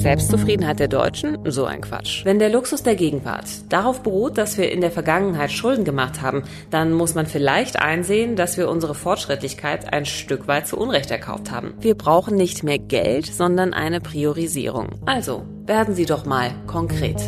Selbstzufriedenheit der Deutschen? So ein Quatsch. Wenn der Luxus der Gegenwart darauf beruht, dass wir in der Vergangenheit Schulden gemacht haben, dann muss man vielleicht einsehen, dass wir unsere Fortschrittlichkeit ein Stück weit zu Unrecht erkauft haben. Wir brauchen nicht mehr Geld, sondern eine Priorisierung. Also, werden Sie doch mal konkret.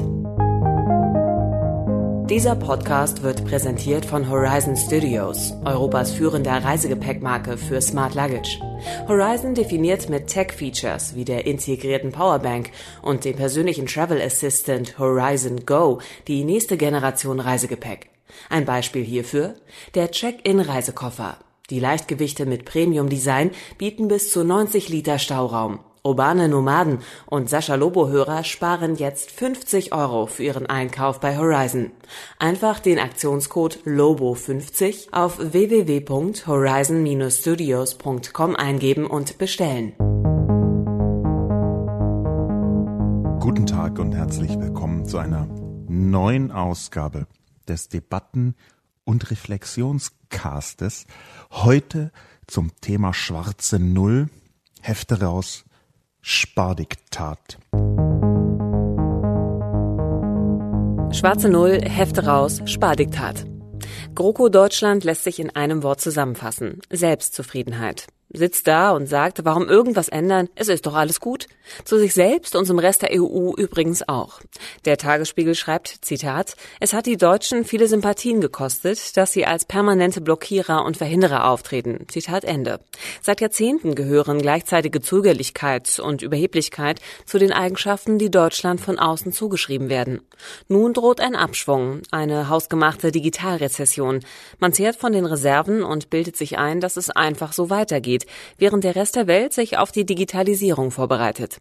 Dieser Podcast wird präsentiert von Horizon Studios, Europas führender Reisegepäckmarke für Smart Luggage. Horizon definiert mit Tech-Features wie der integrierten Powerbank und dem persönlichen Travel Assistant Horizon Go die nächste Generation Reisegepäck. Ein Beispiel hierfür der Check-in-Reisekoffer. Die Leichtgewichte mit Premium-Design bieten bis zu 90 Liter Stauraum Urbane Nomaden und Sascha Lobo-Hörer sparen jetzt 50 Euro für ihren Einkauf bei Horizon. Einfach den Aktionscode LOBO50 auf www.horizon-studios.com eingeben und bestellen. Guten Tag und herzlich willkommen zu einer neuen Ausgabe des Debatten- und Reflexionscastes. Heute zum Thema schwarze Null. Hefte raus Spardiktat. Schwarze Null, Hefte raus, Spardiktat. GroKo Deutschland lässt sich in einem Wort zusammenfassen. Selbstzufriedenheit sitzt da und sagt, warum irgendwas ändern? Es ist doch alles gut. Zu sich selbst und zum Rest der EU übrigens auch. Der Tagesspiegel schreibt, Zitat, es hat die Deutschen viele Sympathien gekostet, dass sie als permanente Blockierer und Verhinderer auftreten. Zitat Ende. Seit Jahrzehnten gehören gleichzeitige Zögerlichkeit und Überheblichkeit zu den Eigenschaften, die Deutschland von außen zugeschrieben werden. Nun droht ein Abschwung, eine hausgemachte Digitalrezession. Man zehrt von den Reserven und bildet sich ein, dass es einfach so weitergeht geht, während der Rest der Welt sich auf die Digitalisierung vorbereitet.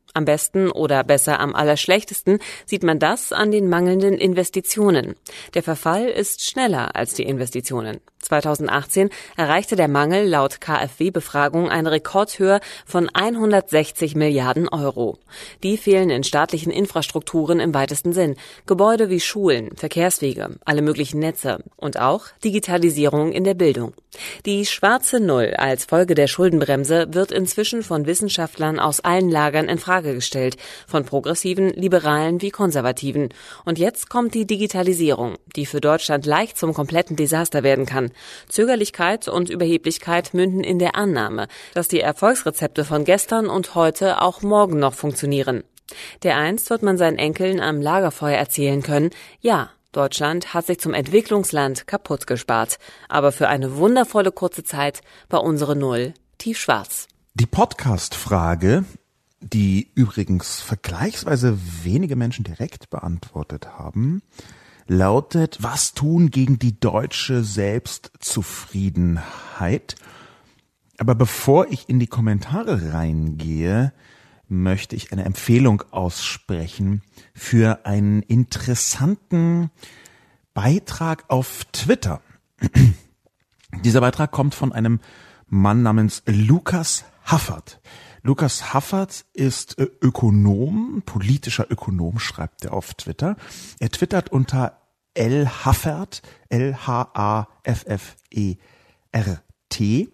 Am besten oder besser am allerschlechtesten sieht man das an den mangelnden Investitionen. Der Verfall ist schneller als die Investitionen. 2018 erreichte der Mangel laut KfW-Befragung eine Rekordhöhe von 160 Milliarden Euro. Die fehlen in staatlichen Infrastrukturen im weitesten Sinn. Gebäude wie Schulen, Verkehrswege, alle möglichen Netze und auch Digitalisierung in der Bildung. Die schwarze Null als Folge der Schuldenbremse wird inzwischen von Wissenschaftlern aus allen Lagern in Frage gestellt, von progressiven, liberalen wie konservativen. Und jetzt kommt die Digitalisierung, die für Deutschland leicht zum kompletten Desaster werden kann. Zögerlichkeit und Überheblichkeit münden in der Annahme, dass die Erfolgsrezepte von gestern und heute auch morgen noch funktionieren. Dereinst wird man seinen Enkeln am Lagerfeuer erzählen können, ja, Deutschland hat sich zum Entwicklungsland kaputt gespart, aber für eine wundervolle kurze Zeit war unsere Null tiefschwarz. Die Podcast-Frage, die übrigens vergleichsweise wenige Menschen direkt beantwortet haben, lautet, was tun gegen die deutsche Selbstzufriedenheit? Aber bevor ich in die Kommentare reingehe, möchte ich eine Empfehlung aussprechen für einen interessanten Beitrag auf Twitter. Dieser Beitrag kommt von einem Mann namens Lukas Haffert. Lukas Haffert ist Ökonom, politischer Ökonom, schreibt er auf Twitter. Er twittert unter L. Haffert, L-H-A-F-F-E-R-T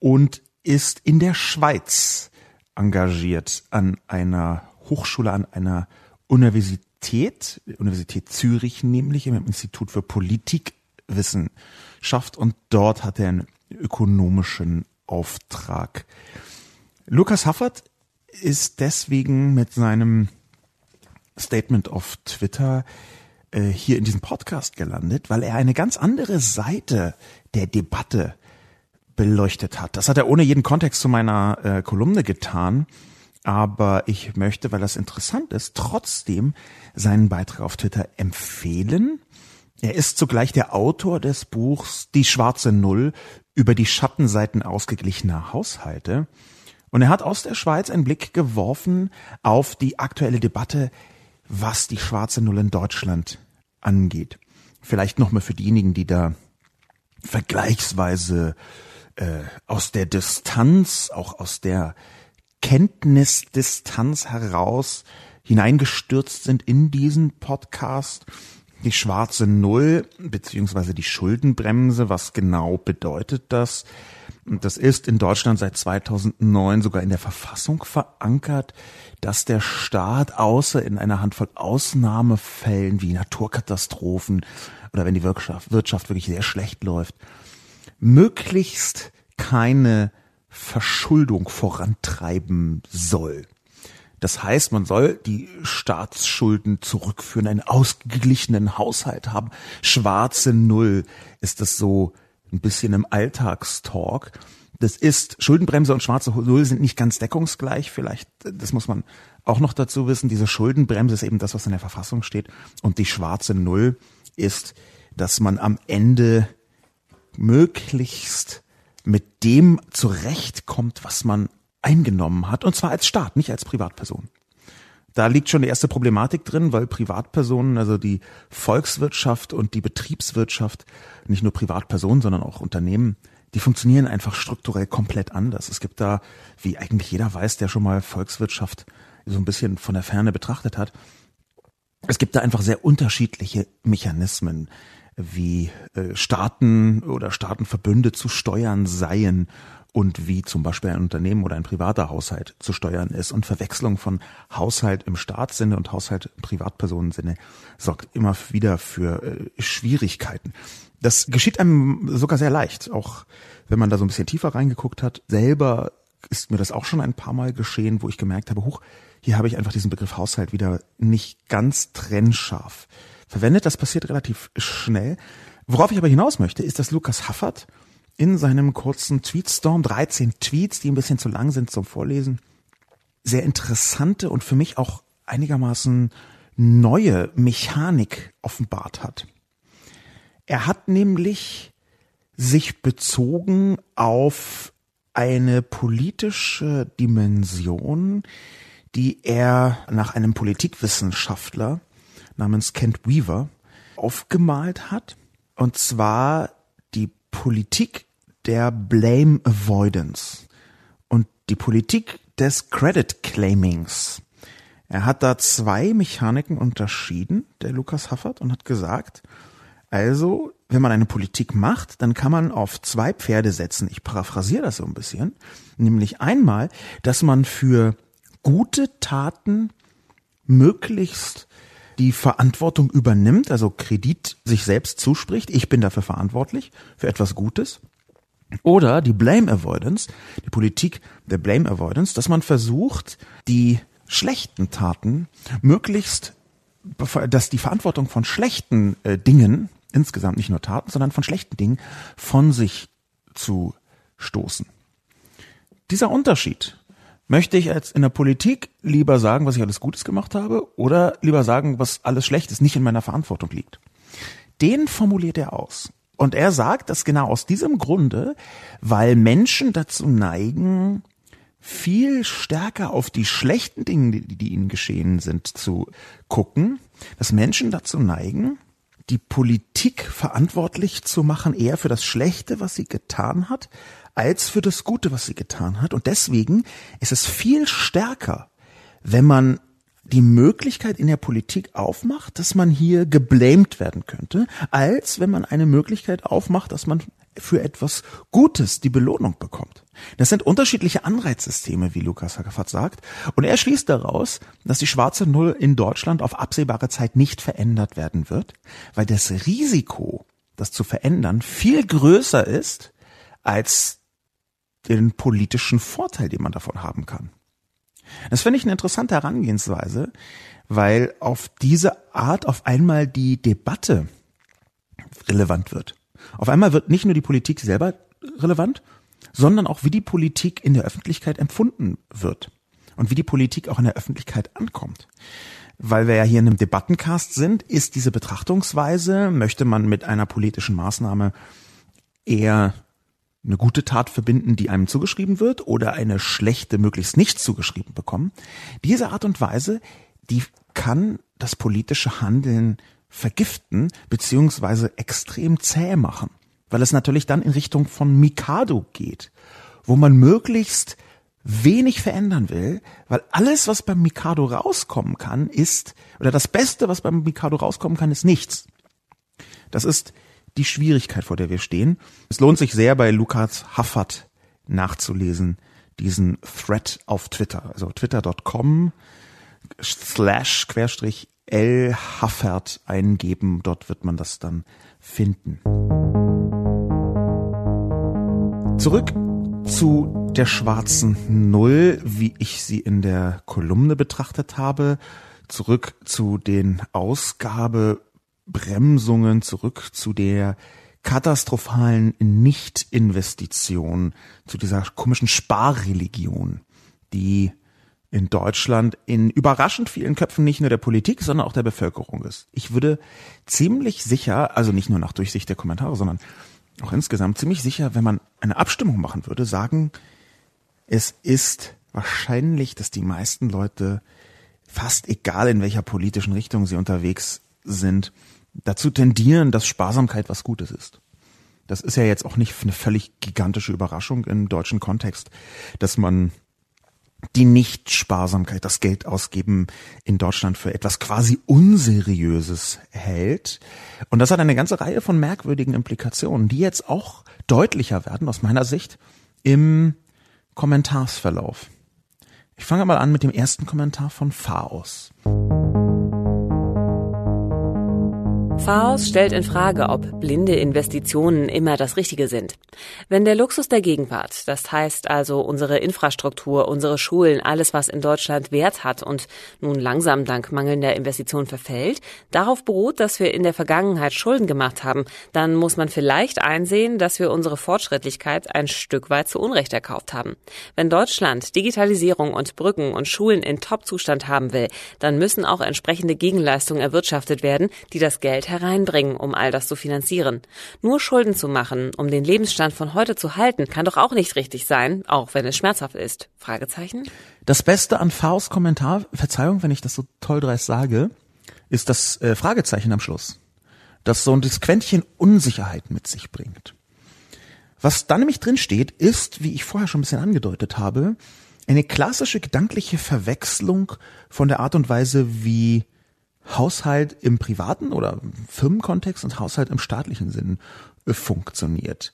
und ist in der Schweiz engagiert an einer Hochschule, an einer Universität, Universität Zürich nämlich, im Institut für Politikwissenschaft und dort hat er einen ökonomischen Auftrag. Lukas Haffert ist deswegen mit seinem Statement auf Twitter äh, hier in diesem Podcast gelandet, weil er eine ganz andere Seite der Debatte beleuchtet hat. Das hat er ohne jeden Kontext zu meiner äh, Kolumne getan. Aber ich möchte, weil das interessant ist, trotzdem seinen Beitrag auf Twitter empfehlen. Er ist zugleich der Autor des Buchs Die schwarze Null über die Schattenseiten ausgeglichener Haushalte. Und er hat aus der Schweiz einen Blick geworfen auf die aktuelle Debatte, was die schwarze Null in Deutschland angeht. Vielleicht nochmal für diejenigen, die da vergleichsweise äh, aus der Distanz, auch aus der Kenntnisdistanz heraus hineingestürzt sind in diesen Podcast. Die schwarze Null beziehungsweise die Schuldenbremse, was genau bedeutet das? Das ist in Deutschland seit 2009 sogar in der Verfassung verankert, dass der Staat außer in einer Handvoll Ausnahmefällen wie Naturkatastrophen oder wenn die Wirtschaft, Wirtschaft wirklich sehr schlecht läuft, möglichst keine Verschuldung vorantreiben soll. Das heißt, man soll die Staatsschulden zurückführen, einen ausgeglichenen Haushalt haben. Schwarze Null ist das so ein bisschen im Alltagstalk. Das ist, Schuldenbremse und schwarze Null sind nicht ganz deckungsgleich. Vielleicht, das muss man auch noch dazu wissen. Diese Schuldenbremse ist eben das, was in der Verfassung steht. Und die schwarze Null ist, dass man am Ende möglichst mit dem zurechtkommt, was man eingenommen hat, und zwar als Staat, nicht als Privatperson. Da liegt schon die erste Problematik drin, weil Privatpersonen, also die Volkswirtschaft und die Betriebswirtschaft, nicht nur Privatpersonen, sondern auch Unternehmen, die funktionieren einfach strukturell komplett anders. Es gibt da, wie eigentlich jeder weiß, der schon mal Volkswirtschaft so ein bisschen von der Ferne betrachtet hat, es gibt da einfach sehr unterschiedliche Mechanismen, wie äh, Staaten oder Staatenverbünde zu steuern seien und wie zum Beispiel ein Unternehmen oder ein privater Haushalt zu steuern ist. Und Verwechslung von Haushalt im Staatssinne und Haushalt im Privatpersonensinne sorgt immer wieder für äh, Schwierigkeiten. Das geschieht einem sogar sehr leicht, auch wenn man da so ein bisschen tiefer reingeguckt hat. Selber ist mir das auch schon ein paar Mal geschehen, wo ich gemerkt habe, huch, hier habe ich einfach diesen Begriff Haushalt wieder nicht ganz trennscharf verwendet. Das passiert relativ schnell. Worauf ich aber hinaus möchte, ist, dass Lukas Haffert in seinem kurzen Tweetstorm, 13 Tweets, die ein bisschen zu lang sind zum Vorlesen, sehr interessante und für mich auch einigermaßen neue Mechanik offenbart hat. Er hat nämlich sich bezogen auf eine politische Dimension, die er nach einem Politikwissenschaftler namens Kent Weaver aufgemalt hat. Und zwar die Politik der Blame Avoidance und die Politik des Credit Claimings. Er hat da zwei Mechaniken unterschieden, der Lukas Haffert, und hat gesagt, also, wenn man eine Politik macht, dann kann man auf zwei Pferde setzen. Ich paraphrasiere das so ein bisschen. Nämlich einmal, dass man für gute Taten möglichst die Verantwortung übernimmt, also Kredit sich selbst zuspricht. Ich bin dafür verantwortlich, für etwas Gutes. Oder die Blame Avoidance, die Politik der Blame Avoidance, dass man versucht, die schlechten Taten möglichst, dass die Verantwortung von schlechten äh, Dingen, insgesamt nicht nur Taten, sondern von schlechten Dingen, von sich zu stoßen. Dieser Unterschied möchte ich als in der Politik lieber sagen, was ich alles Gutes gemacht habe, oder lieber sagen, was alles Schlechtes nicht in meiner Verantwortung liegt. Den formuliert er aus. Und er sagt, dass genau aus diesem Grunde, weil Menschen dazu neigen, viel stärker auf die schlechten Dinge, die, die ihnen geschehen sind, zu gucken, dass Menschen dazu neigen, die Politik verantwortlich zu machen, eher für das Schlechte, was sie getan hat, als für das Gute, was sie getan hat. Und deswegen ist es viel stärker, wenn man die Möglichkeit in der Politik aufmacht, dass man hier geblamed werden könnte, als wenn man eine Möglichkeit aufmacht, dass man für etwas Gutes die Belohnung bekommt. Das sind unterschiedliche Anreizsysteme, wie Lukas Hackerfahrt sagt. Und er schließt daraus, dass die schwarze Null in Deutschland auf absehbare Zeit nicht verändert werden wird, weil das Risiko, das zu verändern, viel größer ist als den politischen Vorteil, den man davon haben kann. Das finde ich eine interessante Herangehensweise, weil auf diese Art auf einmal die Debatte relevant wird. Auf einmal wird nicht nur die Politik selber relevant, sondern auch wie die Politik in der Öffentlichkeit empfunden wird und wie die Politik auch in der Öffentlichkeit ankommt. Weil wir ja hier in einem Debattencast sind, ist diese Betrachtungsweise, möchte man mit einer politischen Maßnahme eher eine gute Tat verbinden, die einem zugeschrieben wird, oder eine schlechte möglichst nicht zugeschrieben bekommen. Diese Art und Weise, die kann das politische Handeln vergiften beziehungsweise extrem zäh machen. weil es natürlich dann in Richtung von Mikado geht, wo man möglichst wenig verändern will, weil alles, was beim Mikado rauskommen kann, ist, oder das Beste, was beim Mikado rauskommen kann, ist nichts. Das ist die Schwierigkeit, vor der wir stehen. Es lohnt sich sehr, bei Lukas Haffert nachzulesen, diesen Thread auf Twitter, also twitter.com slash querstrich L Haffert eingeben. Dort wird man das dann finden. Zurück zu der schwarzen Null, wie ich sie in der Kolumne betrachtet habe. Zurück zu den Ausgabebremsungen, zurück zu der katastrophalen Nichtinvestition, zu dieser komischen Sparreligion, die in Deutschland in überraschend vielen Köpfen nicht nur der Politik, sondern auch der Bevölkerung ist. Ich würde ziemlich sicher, also nicht nur nach Durchsicht der Kommentare, sondern auch insgesamt ziemlich sicher, wenn man eine Abstimmung machen würde, sagen, es ist wahrscheinlich, dass die meisten Leute, fast egal in welcher politischen Richtung sie unterwegs sind, dazu tendieren, dass Sparsamkeit was Gutes ist. Das ist ja jetzt auch nicht eine völlig gigantische Überraschung im deutschen Kontext, dass man die Nichtsparsamkeit, das Geld ausgeben in Deutschland für etwas quasi Unseriöses hält. Und das hat eine ganze Reihe von merkwürdigen Implikationen, die jetzt auch deutlicher werden aus meiner Sicht im Kommentarsverlauf. Ich fange mal an mit dem ersten Kommentar von Faos. Faust stellt in Frage, ob blinde Investitionen immer das Richtige sind. Wenn der Luxus der Gegenwart, das heißt also unsere Infrastruktur, unsere Schulen, alles, was in Deutschland Wert hat und nun langsam dank mangelnder Investitionen verfällt, darauf beruht, dass wir in der Vergangenheit Schulden gemacht haben, dann muss man vielleicht einsehen, dass wir unsere Fortschrittlichkeit ein Stück weit zu Unrecht erkauft haben. Wenn Deutschland Digitalisierung und Brücken und Schulen in Top-Zustand haben will, dann müssen auch entsprechende Gegenleistungen erwirtschaftet werden, die das Geld hereinbringen, um all das zu finanzieren. Nur Schulden zu machen, um den Lebensstand von heute zu halten, kann doch auch nicht richtig sein, auch wenn es schmerzhaft ist. Fragezeichen? Das Beste an Faust Kommentar, Verzeihung, wenn ich das so toll dreist sage, ist das äh, Fragezeichen am Schluss. Das so ein Quäntchen Unsicherheit mit sich bringt. Was da nämlich drin steht, ist, wie ich vorher schon ein bisschen angedeutet habe, eine klassische gedankliche Verwechslung von der Art und Weise, wie Haushalt im privaten oder Firmenkontext und Haushalt im staatlichen Sinn äh, funktioniert.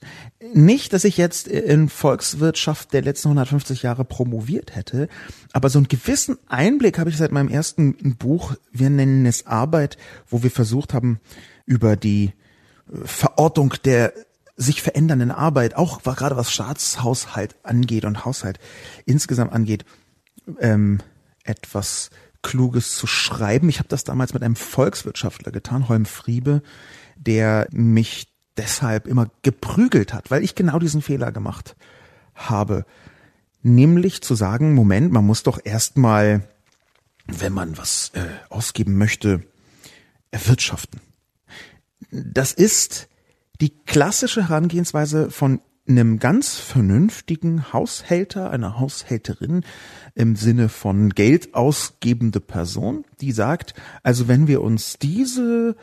Nicht, dass ich jetzt in Volkswirtschaft der letzten 150 Jahre promoviert hätte, aber so einen gewissen Einblick habe ich seit meinem ersten Buch, wir nennen es Arbeit, wo wir versucht haben, über die äh, Verortung der sich verändernden Arbeit, auch gerade was Staatshaushalt angeht und Haushalt insgesamt angeht, ähm, etwas Kluges zu schreiben. Ich habe das damals mit einem Volkswirtschaftler getan, Holm Friebe, der mich deshalb immer geprügelt hat, weil ich genau diesen Fehler gemacht habe. Nämlich zu sagen, Moment, man muss doch erstmal, wenn man was äh, ausgeben möchte, erwirtschaften. Das ist die klassische Herangehensweise von einem ganz vernünftigen Haushälter, einer Haushälterin im Sinne von Geld ausgebende Person, die sagt, also wenn wir uns diese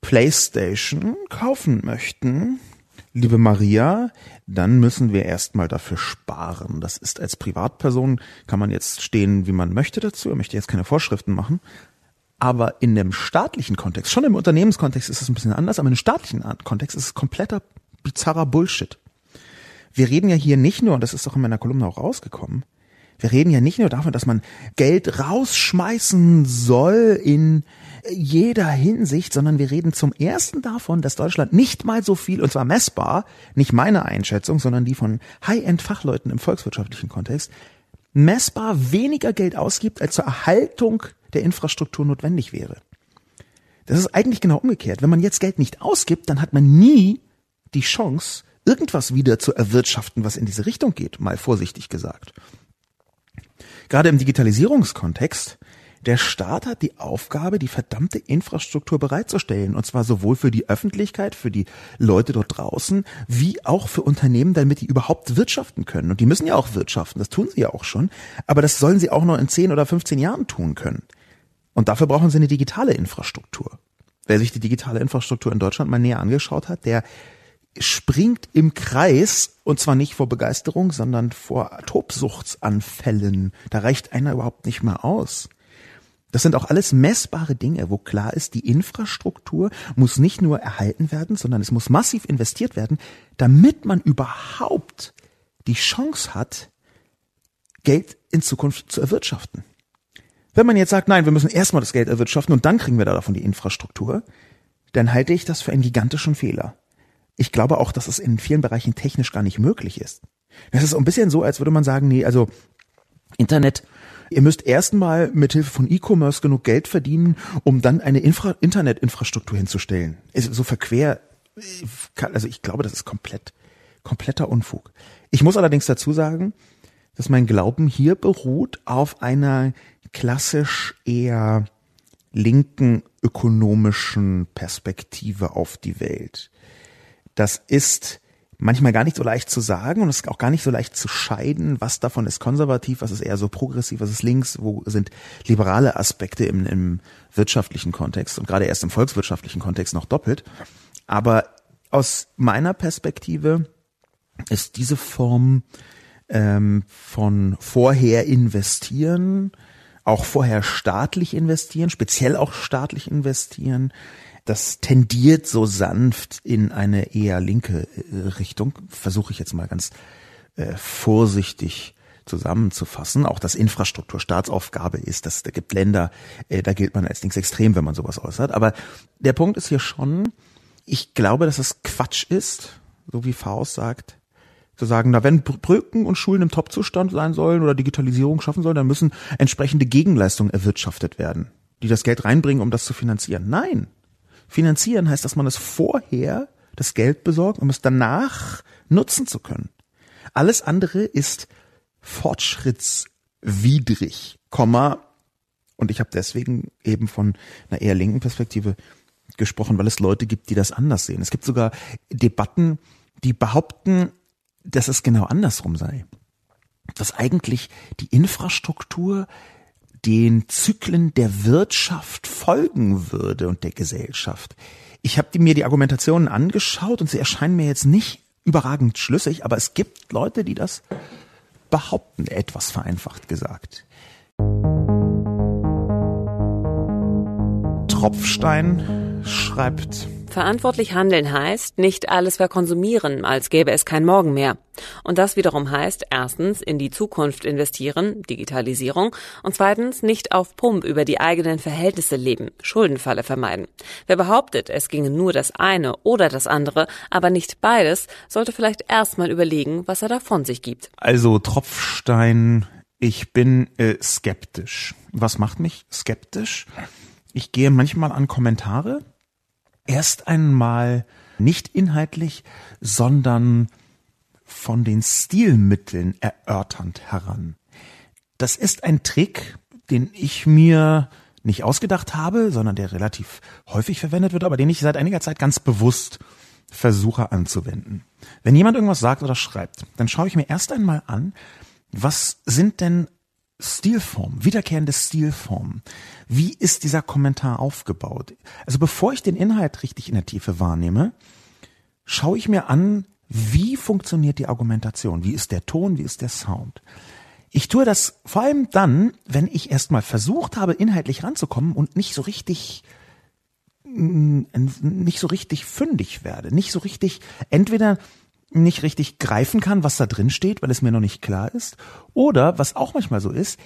Playstation kaufen möchten, liebe Maria, dann müssen wir erstmal dafür sparen. Das ist als Privatperson, kann man jetzt stehen, wie man möchte dazu, ich möchte jetzt keine Vorschriften machen. Aber in dem staatlichen Kontext, schon im Unternehmenskontext ist es ein bisschen anders, aber dem staatlichen Kontext ist es kompletter bizarrer Bullshit wir reden ja hier nicht nur, und das ist doch in meiner Kolumne auch rausgekommen, wir reden ja nicht nur davon, dass man Geld rausschmeißen soll in jeder Hinsicht, sondern wir reden zum ersten davon, dass Deutschland nicht mal so viel, und zwar messbar, nicht meine Einschätzung, sondern die von High-End-Fachleuten im volkswirtschaftlichen Kontext, messbar weniger Geld ausgibt, als zur Erhaltung der Infrastruktur notwendig wäre. Das ist eigentlich genau umgekehrt. Wenn man jetzt Geld nicht ausgibt, dann hat man nie die Chance, irgendwas wieder zu erwirtschaften, was in diese Richtung geht, mal vorsichtig gesagt. Gerade im Digitalisierungskontext, der Staat hat die Aufgabe, die verdammte Infrastruktur bereitzustellen, und zwar sowohl für die Öffentlichkeit, für die Leute dort draußen, wie auch für Unternehmen, damit die überhaupt wirtschaften können. Und die müssen ja auch wirtschaften, das tun sie ja auch schon, aber das sollen sie auch noch in 10 oder 15 Jahren tun können. Und dafür brauchen sie eine digitale Infrastruktur. Wer sich die digitale Infrastruktur in Deutschland mal näher angeschaut hat, der springt im Kreis und zwar nicht vor Begeisterung, sondern vor Tobsuchtsanfällen. Da reicht einer überhaupt nicht mehr aus. Das sind auch alles messbare Dinge, wo klar ist, die Infrastruktur muss nicht nur erhalten werden, sondern es muss massiv investiert werden, damit man überhaupt die Chance hat, Geld in Zukunft zu erwirtschaften. Wenn man jetzt sagt, nein, wir müssen erstmal das Geld erwirtschaften und dann kriegen wir da davon die Infrastruktur, dann halte ich das für einen gigantischen Fehler. Ich glaube auch, dass es in vielen Bereichen technisch gar nicht möglich ist. Das ist ein bisschen so, als würde man sagen, nee, also Internet, ihr müsst erstmal mit Hilfe von E-Commerce genug Geld verdienen, um dann eine Infra Internetinfrastruktur hinzustellen. Ist so verquer, also ich glaube, das ist komplett, kompletter Unfug. Ich muss allerdings dazu sagen, dass mein Glauben hier beruht auf einer klassisch eher linken ökonomischen Perspektive auf die Welt. Das ist manchmal gar nicht so leicht zu sagen und es ist auch gar nicht so leicht zu scheiden, was davon ist konservativ, was ist eher so progressiv, was ist links, wo sind liberale Aspekte im, im wirtschaftlichen Kontext und gerade erst im volkswirtschaftlichen Kontext noch doppelt. Aber aus meiner Perspektive ist diese Form ähm, von vorher investieren, auch vorher staatlich investieren, speziell auch staatlich investieren, das tendiert so sanft in eine eher linke äh, Richtung, versuche ich jetzt mal ganz äh, vorsichtig zusammenzufassen. Auch dass Infrastruktur Staatsaufgabe ist, dass da gibt Länder, äh, da gilt man als linksextrem, wenn man sowas äußert. Aber der Punkt ist hier schon, ich glaube, dass es Quatsch ist, so wie Faust sagt, zu sagen, na, wenn Brücken und Schulen im Topzustand sein sollen oder Digitalisierung schaffen sollen, dann müssen entsprechende Gegenleistungen erwirtschaftet werden, die das Geld reinbringen, um das zu finanzieren. Nein. Finanzieren heißt, dass man es vorher das Geld besorgt, um es danach nutzen zu können. Alles andere ist fortschrittswidrig, Komma, und ich habe deswegen eben von einer eher linken Perspektive gesprochen, weil es Leute gibt, die das anders sehen. Es gibt sogar Debatten, die behaupten, dass es genau andersrum sei. Dass eigentlich die Infrastruktur den Zyklen der Wirtschaft folgen würde und der Gesellschaft. Ich habe mir die Argumentationen angeschaut und sie erscheinen mir jetzt nicht überragend schlüssig, aber es gibt Leute, die das behaupten, etwas vereinfacht gesagt. Tropfstein schreibt Verantwortlich handeln heißt, nicht alles verkonsumieren, als gäbe es kein Morgen mehr. Und das wiederum heißt, erstens in die Zukunft investieren, Digitalisierung, und zweitens nicht auf Pump über die eigenen Verhältnisse leben, Schuldenfalle vermeiden. Wer behauptet, es ginge nur das eine oder das andere, aber nicht beides, sollte vielleicht erstmal überlegen, was er da von sich gibt. Also Tropfstein, ich bin äh, skeptisch. Was macht mich skeptisch? Ich gehe manchmal an Kommentare erst einmal nicht inhaltlich, sondern von den Stilmitteln erörternd heran. Das ist ein Trick, den ich mir nicht ausgedacht habe, sondern der relativ häufig verwendet wird, aber den ich seit einiger Zeit ganz bewusst versuche anzuwenden. Wenn jemand irgendwas sagt oder schreibt, dann schaue ich mir erst einmal an, was sind denn Stilformen, wiederkehrende Stilformen. Wie ist dieser Kommentar aufgebaut? Also bevor ich den Inhalt richtig in der Tiefe wahrnehme, schaue ich mir an, wie funktioniert die Argumentation? Wie ist der Ton? Wie ist der Sound? Ich tue das vor allem dann, wenn ich erstmal versucht habe, inhaltlich ranzukommen und nicht so richtig nicht so richtig fündig werde, nicht so richtig entweder nicht richtig greifen kann, was da drin steht, weil es mir noch nicht klar ist. Oder, was auch manchmal so ist,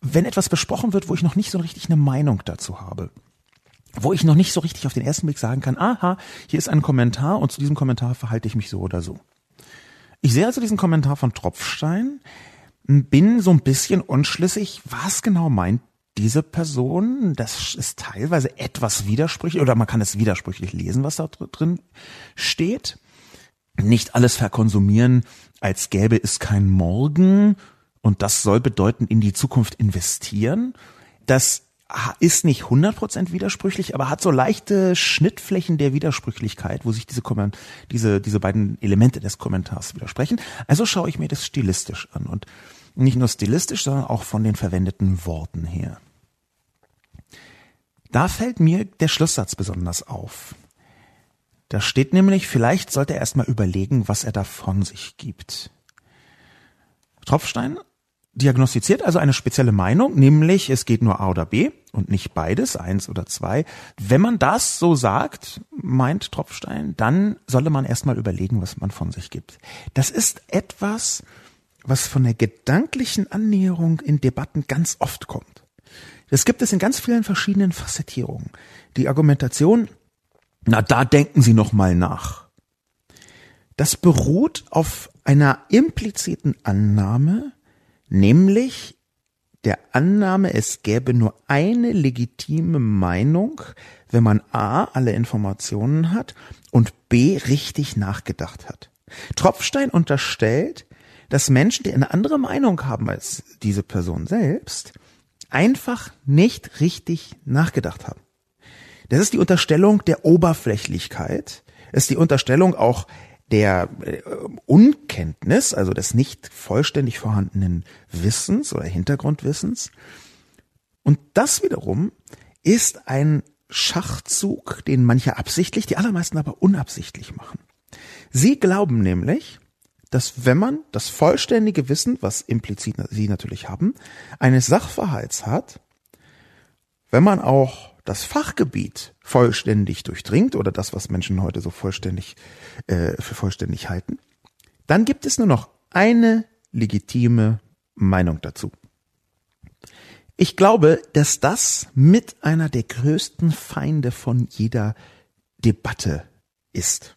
wenn etwas besprochen wird, wo ich noch nicht so richtig eine Meinung dazu habe. Wo ich noch nicht so richtig auf den ersten Blick sagen kann, aha, hier ist ein Kommentar und zu diesem Kommentar verhalte ich mich so oder so. Ich sehe also diesen Kommentar von Tropfstein, bin so ein bisschen unschlüssig, was genau meint diese Person. Das ist teilweise etwas widersprüchlich oder man kann es widersprüchlich lesen, was da drin steht nicht alles verkonsumieren, als gäbe es kein Morgen und das soll bedeuten, in die Zukunft investieren. Das ist nicht 100% widersprüchlich, aber hat so leichte Schnittflächen der Widersprüchlichkeit, wo sich diese, diese, diese beiden Elemente des Kommentars widersprechen. Also schaue ich mir das stilistisch an und nicht nur stilistisch, sondern auch von den verwendeten Worten her. Da fällt mir der Schlusssatz besonders auf. Da steht nämlich, vielleicht sollte er erstmal überlegen, was er da von sich gibt. Tropfstein diagnostiziert also eine spezielle Meinung, nämlich es geht nur A oder B und nicht beides, eins oder zwei. Wenn man das so sagt, meint Tropfstein, dann solle man erstmal überlegen, was man von sich gibt. Das ist etwas, was von der gedanklichen Annäherung in Debatten ganz oft kommt. Das gibt es in ganz vielen verschiedenen Facettierungen. Die Argumentation, na, da denken Sie noch mal nach. Das beruht auf einer impliziten Annahme, nämlich der Annahme, es gäbe nur eine legitime Meinung, wenn man A alle Informationen hat und B richtig nachgedacht hat. Tropfstein unterstellt, dass Menschen, die eine andere Meinung haben als diese Person selbst, einfach nicht richtig nachgedacht haben. Das ist die Unterstellung der Oberflächlichkeit, ist die Unterstellung auch der äh, Unkenntnis, also des nicht vollständig vorhandenen Wissens oder Hintergrundwissens. Und das wiederum ist ein Schachzug, den manche absichtlich, die allermeisten aber unabsichtlich machen. Sie glauben nämlich, dass wenn man das vollständige Wissen, was implizit sie natürlich haben, eines Sachverhalts hat, wenn man auch das Fachgebiet vollständig durchdringt oder das, was Menschen heute so vollständig äh, für vollständig halten, dann gibt es nur noch eine legitime Meinung dazu. Ich glaube, dass das mit einer der größten Feinde von jeder Debatte ist.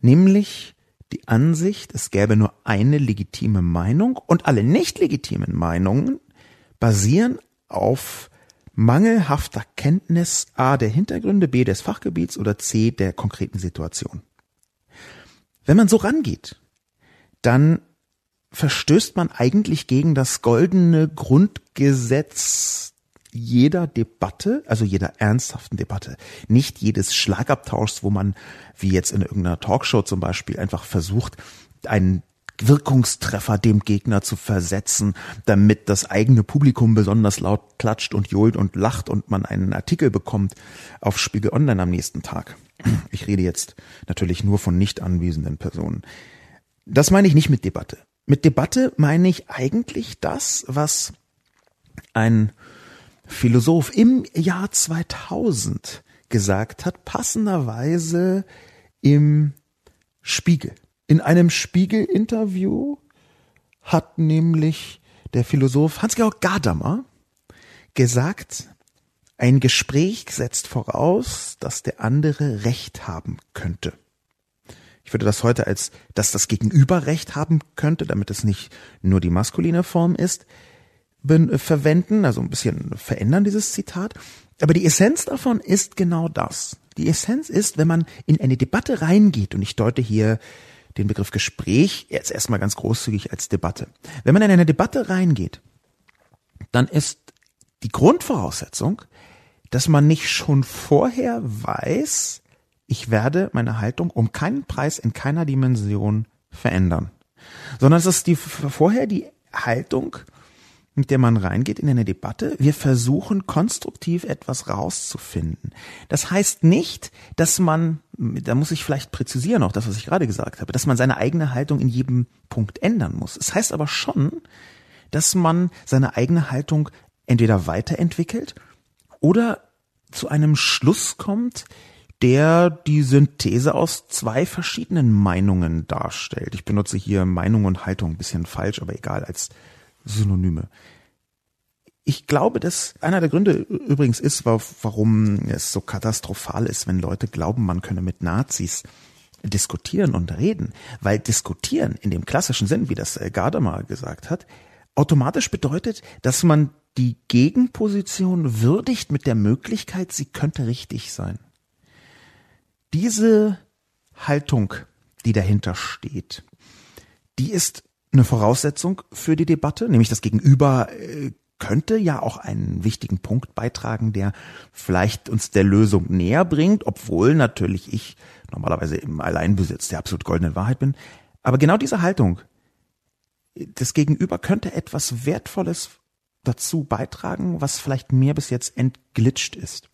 Nämlich die Ansicht, es gäbe nur eine legitime Meinung und alle nicht legitimen Meinungen basieren auf mangelhafter Kenntnis A der Hintergründe, B des Fachgebiets oder C der konkreten Situation. Wenn man so rangeht, dann verstößt man eigentlich gegen das goldene Grundgesetz jeder Debatte, also jeder ernsthaften Debatte, nicht jedes Schlagabtauschs, wo man, wie jetzt in irgendeiner Talkshow zum Beispiel, einfach versucht, einen Wirkungstreffer dem Gegner zu versetzen, damit das eigene Publikum besonders laut klatscht und johlt und lacht und man einen Artikel bekommt auf Spiegel Online am nächsten Tag. Ich rede jetzt natürlich nur von nicht anwesenden Personen. Das meine ich nicht mit Debatte. Mit Debatte meine ich eigentlich das, was ein Philosoph im Jahr 2000 gesagt hat, passenderweise im Spiegel. In einem Spiegel-Interview hat nämlich der Philosoph Hans-Georg Gadamer gesagt, ein Gespräch setzt voraus, dass der andere Recht haben könnte. Ich würde das heute als, dass das Gegenüber Recht haben könnte, damit es nicht nur die maskuline Form ist, verwenden, also ein bisschen verändern dieses Zitat. Aber die Essenz davon ist genau das. Die Essenz ist, wenn man in eine Debatte reingeht, und ich deute hier den Begriff Gespräch jetzt erstmal ganz großzügig als Debatte. Wenn man in eine Debatte reingeht, dann ist die Grundvoraussetzung, dass man nicht schon vorher weiß, ich werde meine Haltung um keinen Preis in keiner Dimension verändern, sondern es ist die vorher die Haltung, mit der man reingeht in eine Debatte. Wir versuchen konstruktiv etwas rauszufinden. Das heißt nicht, dass man, da muss ich vielleicht präzisieren, auch das, was ich gerade gesagt habe, dass man seine eigene Haltung in jedem Punkt ändern muss. Es heißt aber schon, dass man seine eigene Haltung entweder weiterentwickelt oder zu einem Schluss kommt, der die Synthese aus zwei verschiedenen Meinungen darstellt. Ich benutze hier Meinung und Haltung ein bisschen falsch, aber egal als Synonyme. Ich glaube, dass einer der Gründe übrigens ist, warum es so katastrophal ist, wenn Leute glauben, man könne mit Nazis diskutieren und reden, weil diskutieren in dem klassischen Sinn, wie das äh, Gadamer gesagt hat, automatisch bedeutet, dass man die Gegenposition würdigt mit der Möglichkeit, sie könnte richtig sein. Diese Haltung, die dahinter steht, die ist eine Voraussetzung für die Debatte, nämlich das Gegenüber äh, könnte ja auch einen wichtigen Punkt beitragen, der vielleicht uns der Lösung näher bringt, obwohl natürlich ich normalerweise im Alleinbesitz der absolut goldenen Wahrheit bin. Aber genau diese Haltung, das Gegenüber könnte etwas Wertvolles dazu beitragen, was vielleicht mir bis jetzt entglitscht ist.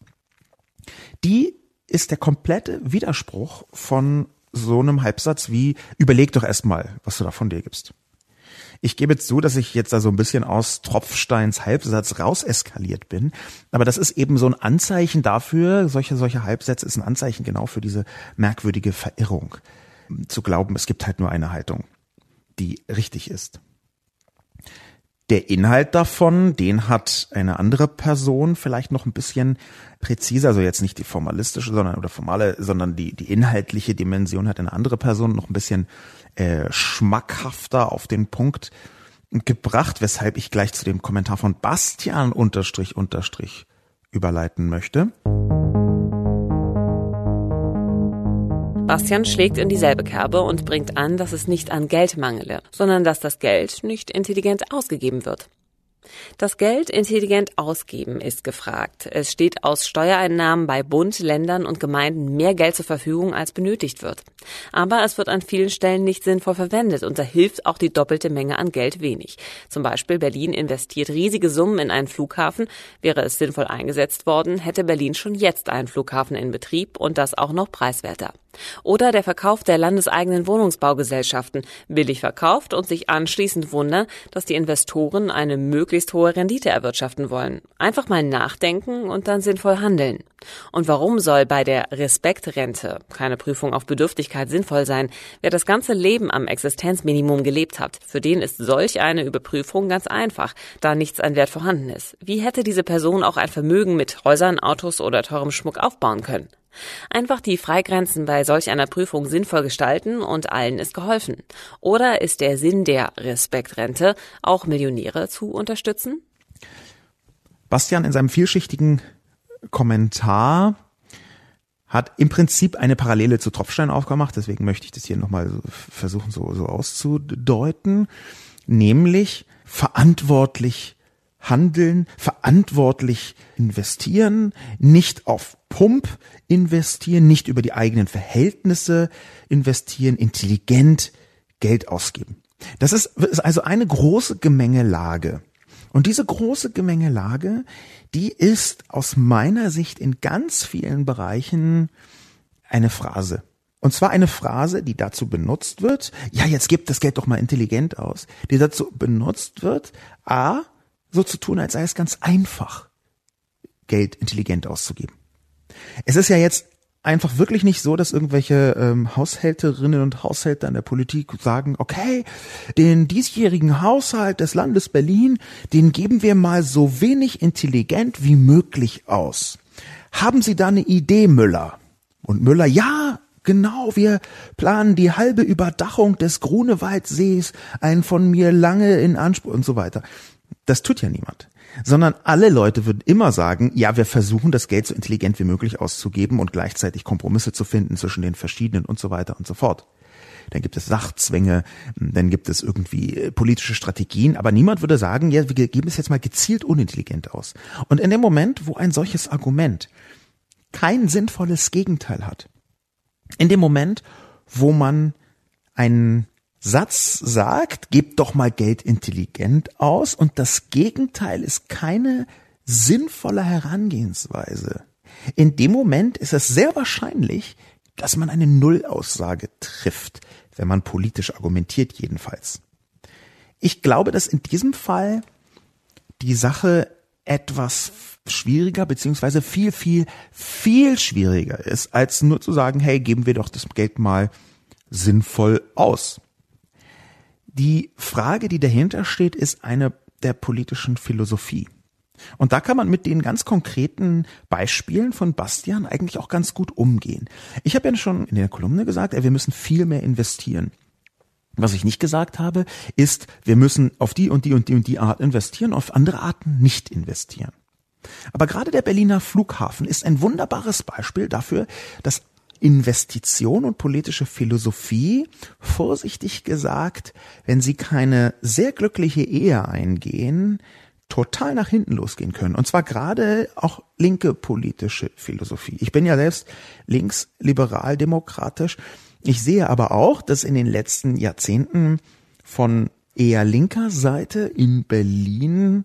Die ist der komplette Widerspruch von so einem Halbsatz wie, überleg doch erstmal, was du da von dir gibst. Ich gebe zu, dass ich jetzt da so ein bisschen aus Tropfsteins Halbsatz rauseskaliert bin. Aber das ist eben so ein Anzeichen dafür, solche, solche Halbsätze ist ein Anzeichen genau für diese merkwürdige Verirrung. Zu glauben, es gibt halt nur eine Haltung, die richtig ist. Der Inhalt davon, den hat eine andere Person vielleicht noch ein bisschen präziser, also jetzt nicht die formalistische, sondern oder formale, sondern die die inhaltliche Dimension hat eine andere Person noch ein bisschen äh, schmackhafter auf den Punkt gebracht, weshalb ich gleich zu dem Kommentar von Bastian unterstrich unterstrich überleiten möchte. Bastian schlägt in dieselbe Kerbe und bringt an, dass es nicht an Geld mangele, sondern dass das Geld nicht intelligent ausgegeben wird. Das Geld intelligent ausgeben ist gefragt. Es steht aus Steuereinnahmen bei Bund, Ländern und Gemeinden mehr Geld zur Verfügung, als benötigt wird. Aber es wird an vielen Stellen nicht sinnvoll verwendet und da hilft auch die doppelte Menge an Geld wenig. Zum Beispiel Berlin investiert riesige Summen in einen Flughafen. Wäre es sinnvoll eingesetzt worden, hätte Berlin schon jetzt einen Flughafen in Betrieb und das auch noch preiswerter. Oder der Verkauf der landeseigenen Wohnungsbaugesellschaften, billig verkauft und sich anschließend wundern, dass die Investoren eine möglichst hohe Rendite erwirtschaften wollen. Einfach mal nachdenken und dann sinnvoll handeln. Und warum soll bei der Respektrente keine Prüfung auf Bedürftigkeit sinnvoll sein? Wer das ganze Leben am Existenzminimum gelebt hat, für den ist solch eine Überprüfung ganz einfach, da nichts an Wert vorhanden ist. Wie hätte diese Person auch ein Vermögen mit Häusern, Autos oder teurem Schmuck aufbauen können? Einfach die Freigrenzen bei solch einer Prüfung sinnvoll gestalten und allen ist geholfen. Oder ist der Sinn der Respektrente auch Millionäre zu unterstützen? Bastian in seinem vielschichtigen Kommentar hat im Prinzip eine Parallele zu Tropfstein aufgemacht, deswegen möchte ich das hier nochmal versuchen so, so auszudeuten, nämlich verantwortlich handeln, verantwortlich investieren, nicht auf Pump investieren, nicht über die eigenen Verhältnisse investieren, intelligent Geld ausgeben. Das ist, ist also eine große Gemengelage. Und diese große Gemengelage, die ist aus meiner Sicht in ganz vielen Bereichen eine Phrase. Und zwar eine Phrase, die dazu benutzt wird, ja, jetzt gibt das Geld doch mal intelligent aus, die dazu benutzt wird, a, so zu tun, als sei es ganz einfach, Geld intelligent auszugeben. Es ist ja jetzt einfach wirklich nicht so, dass irgendwelche ähm, Haushälterinnen und Haushälter in der Politik sagen, okay, den diesjährigen Haushalt des Landes Berlin, den geben wir mal so wenig intelligent wie möglich aus. Haben Sie da eine Idee, Müller? Und Müller, ja, Genau, wir planen die halbe Überdachung des Grunewaldsees, ein von mir lange in Anspruch und so weiter. Das tut ja niemand. Sondern alle Leute würden immer sagen, ja, wir versuchen das Geld so intelligent wie möglich auszugeben und gleichzeitig Kompromisse zu finden zwischen den verschiedenen und so weiter und so fort. Dann gibt es Sachzwänge, dann gibt es irgendwie äh, politische Strategien, aber niemand würde sagen, ja, wir geben es jetzt mal gezielt unintelligent aus. Und in dem Moment, wo ein solches Argument kein sinnvolles Gegenteil hat, in dem Moment, wo man einen Satz sagt, gebt doch mal Geld intelligent aus und das Gegenteil ist keine sinnvolle Herangehensweise. In dem Moment ist es sehr wahrscheinlich, dass man eine Nullaussage trifft, wenn man politisch argumentiert jedenfalls. Ich glaube, dass in diesem Fall die Sache etwas schwieriger beziehungsweise viel, viel, viel schwieriger ist, als nur zu sagen, hey, geben wir doch das Geld mal sinnvoll aus. Die Frage, die dahinter steht, ist eine der politischen Philosophie. Und da kann man mit den ganz konkreten Beispielen von Bastian eigentlich auch ganz gut umgehen. Ich habe ja schon in der Kolumne gesagt, wir müssen viel mehr investieren. Was ich nicht gesagt habe, ist, wir müssen auf die und die und die und die Art investieren, auf andere Arten nicht investieren. Aber gerade der Berliner Flughafen ist ein wunderbares Beispiel dafür, dass Investition und politische Philosophie, vorsichtig gesagt, wenn sie keine sehr glückliche Ehe eingehen, total nach hinten losgehen können. Und zwar gerade auch linke politische Philosophie. Ich bin ja selbst linksliberal demokratisch. Ich sehe aber auch, dass in den letzten Jahrzehnten von eher linker Seite in Berlin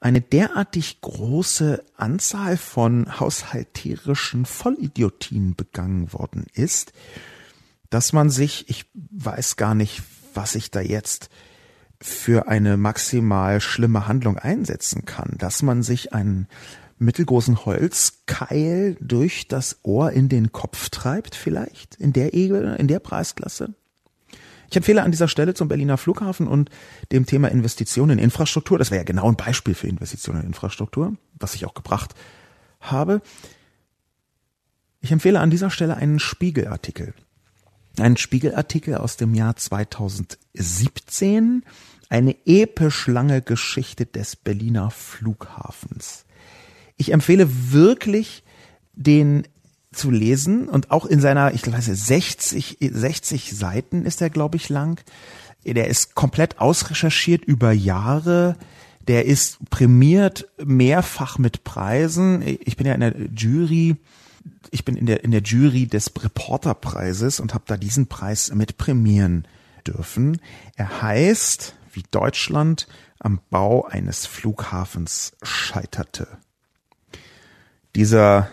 eine derartig große Anzahl von haushalterischen Vollidiotien begangen worden ist, dass man sich, ich weiß gar nicht, was ich da jetzt für eine maximal schlimme Handlung einsetzen kann, dass man sich einen mittelgroßen Holzkeil durch das Ohr in den Kopf treibt, vielleicht in der Ebene, in der Preisklasse. Ich empfehle an dieser Stelle zum Berliner Flughafen und dem Thema Investitionen in Infrastruktur, das wäre ja genau ein Beispiel für Investitionen in Infrastruktur, was ich auch gebracht habe. Ich empfehle an dieser Stelle einen Spiegelartikel. Einen Spiegelartikel aus dem Jahr 2017, eine episch lange Geschichte des Berliner Flughafens. Ich empfehle wirklich, den zu lesen und auch in seiner, ich weiß 60, 60 Seiten ist er, glaube ich, lang. Der ist komplett ausrecherchiert über Jahre. Der ist prämiert mehrfach mit Preisen. Ich bin ja in der Jury, ich bin in der in der Jury des Reporterpreises und habe da diesen Preis mit prämieren dürfen. Er heißt, wie Deutschland am Bau eines Flughafens scheiterte. Dieser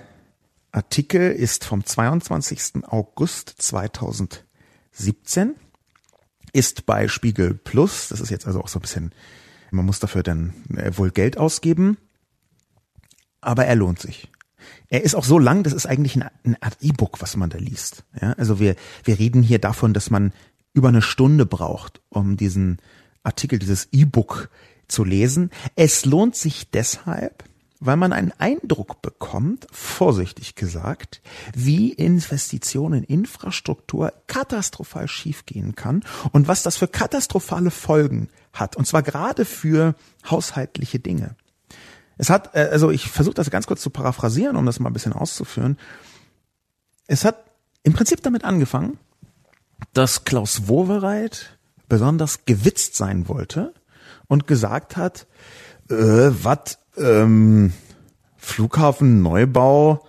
Artikel ist vom 22. August 2017, ist bei Spiegel Plus, das ist jetzt also auch so ein bisschen, man muss dafür dann äh, wohl Geld ausgeben, aber er lohnt sich. Er ist auch so lang, das ist eigentlich eine, Art E-Book, was man da liest. Ja, also wir, wir reden hier davon, dass man über eine Stunde braucht, um diesen Artikel, dieses E-Book zu lesen. Es lohnt sich deshalb, weil man einen Eindruck bekommt, vorsichtig gesagt, wie Investitionen in Infrastruktur katastrophal schiefgehen kann und was das für katastrophale Folgen hat. Und zwar gerade für haushaltliche Dinge. Es hat, äh, also ich versuche das ganz kurz zu paraphrasieren, um das mal ein bisschen auszuführen. Es hat im Prinzip damit angefangen, dass Klaus Wowereit besonders gewitzt sein wollte und gesagt hat, äh, was ähm, Flughafen Neubau,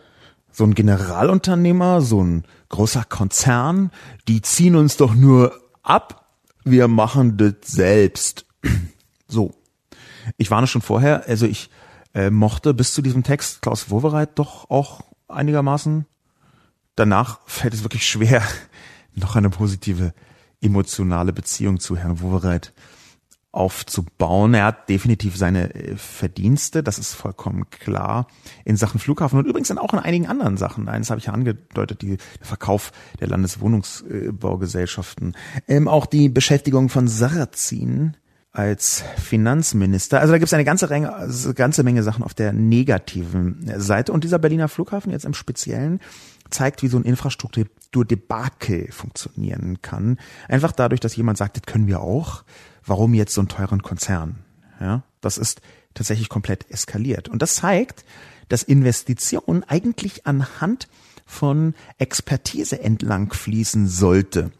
so ein Generalunternehmer, so ein großer Konzern, die ziehen uns doch nur ab, wir machen das selbst. So. Ich warne schon vorher, also ich äh, mochte bis zu diesem Text Klaus Wowereit doch auch einigermaßen. Danach fällt es wirklich schwer, noch eine positive emotionale Beziehung zu Herrn Wowereit aufzubauen. Er hat definitiv seine äh, Verdienste, das ist vollkommen klar, in Sachen Flughafen und übrigens dann auch in einigen anderen Sachen. Eines habe ich ja angedeutet, die, der Verkauf der Landeswohnungsbaugesellschaften, ähm, auch die Beschäftigung von Sarrazin als Finanzminister. Also da gibt es eine ganze, Menge, also ganze Menge Sachen auf der negativen Seite. Und dieser Berliner Flughafen jetzt im Speziellen zeigt, wie so ein Infrastrukturdebakel funktionieren kann. Einfach dadurch, dass jemand sagt, das können wir auch warum jetzt so einen teuren Konzern? Ja, das ist tatsächlich komplett eskaliert. Und das zeigt, dass Investition eigentlich anhand von Expertise entlang fließen sollte.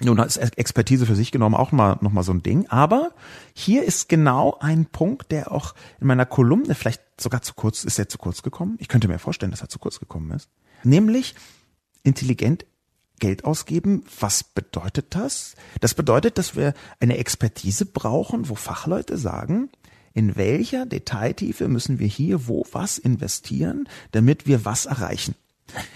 Nun ist Expertise für sich genommen auch mal noch mal so ein Ding, aber hier ist genau ein Punkt, der auch in meiner Kolumne vielleicht sogar zu kurz ist, er zu kurz gekommen. Ich könnte mir vorstellen, dass er zu kurz gekommen ist. Nämlich intelligent Geld ausgeben. Was bedeutet das? Das bedeutet, dass wir eine Expertise brauchen, wo Fachleute sagen, in welcher Detailtiefe müssen wir hier wo was investieren, damit wir was erreichen.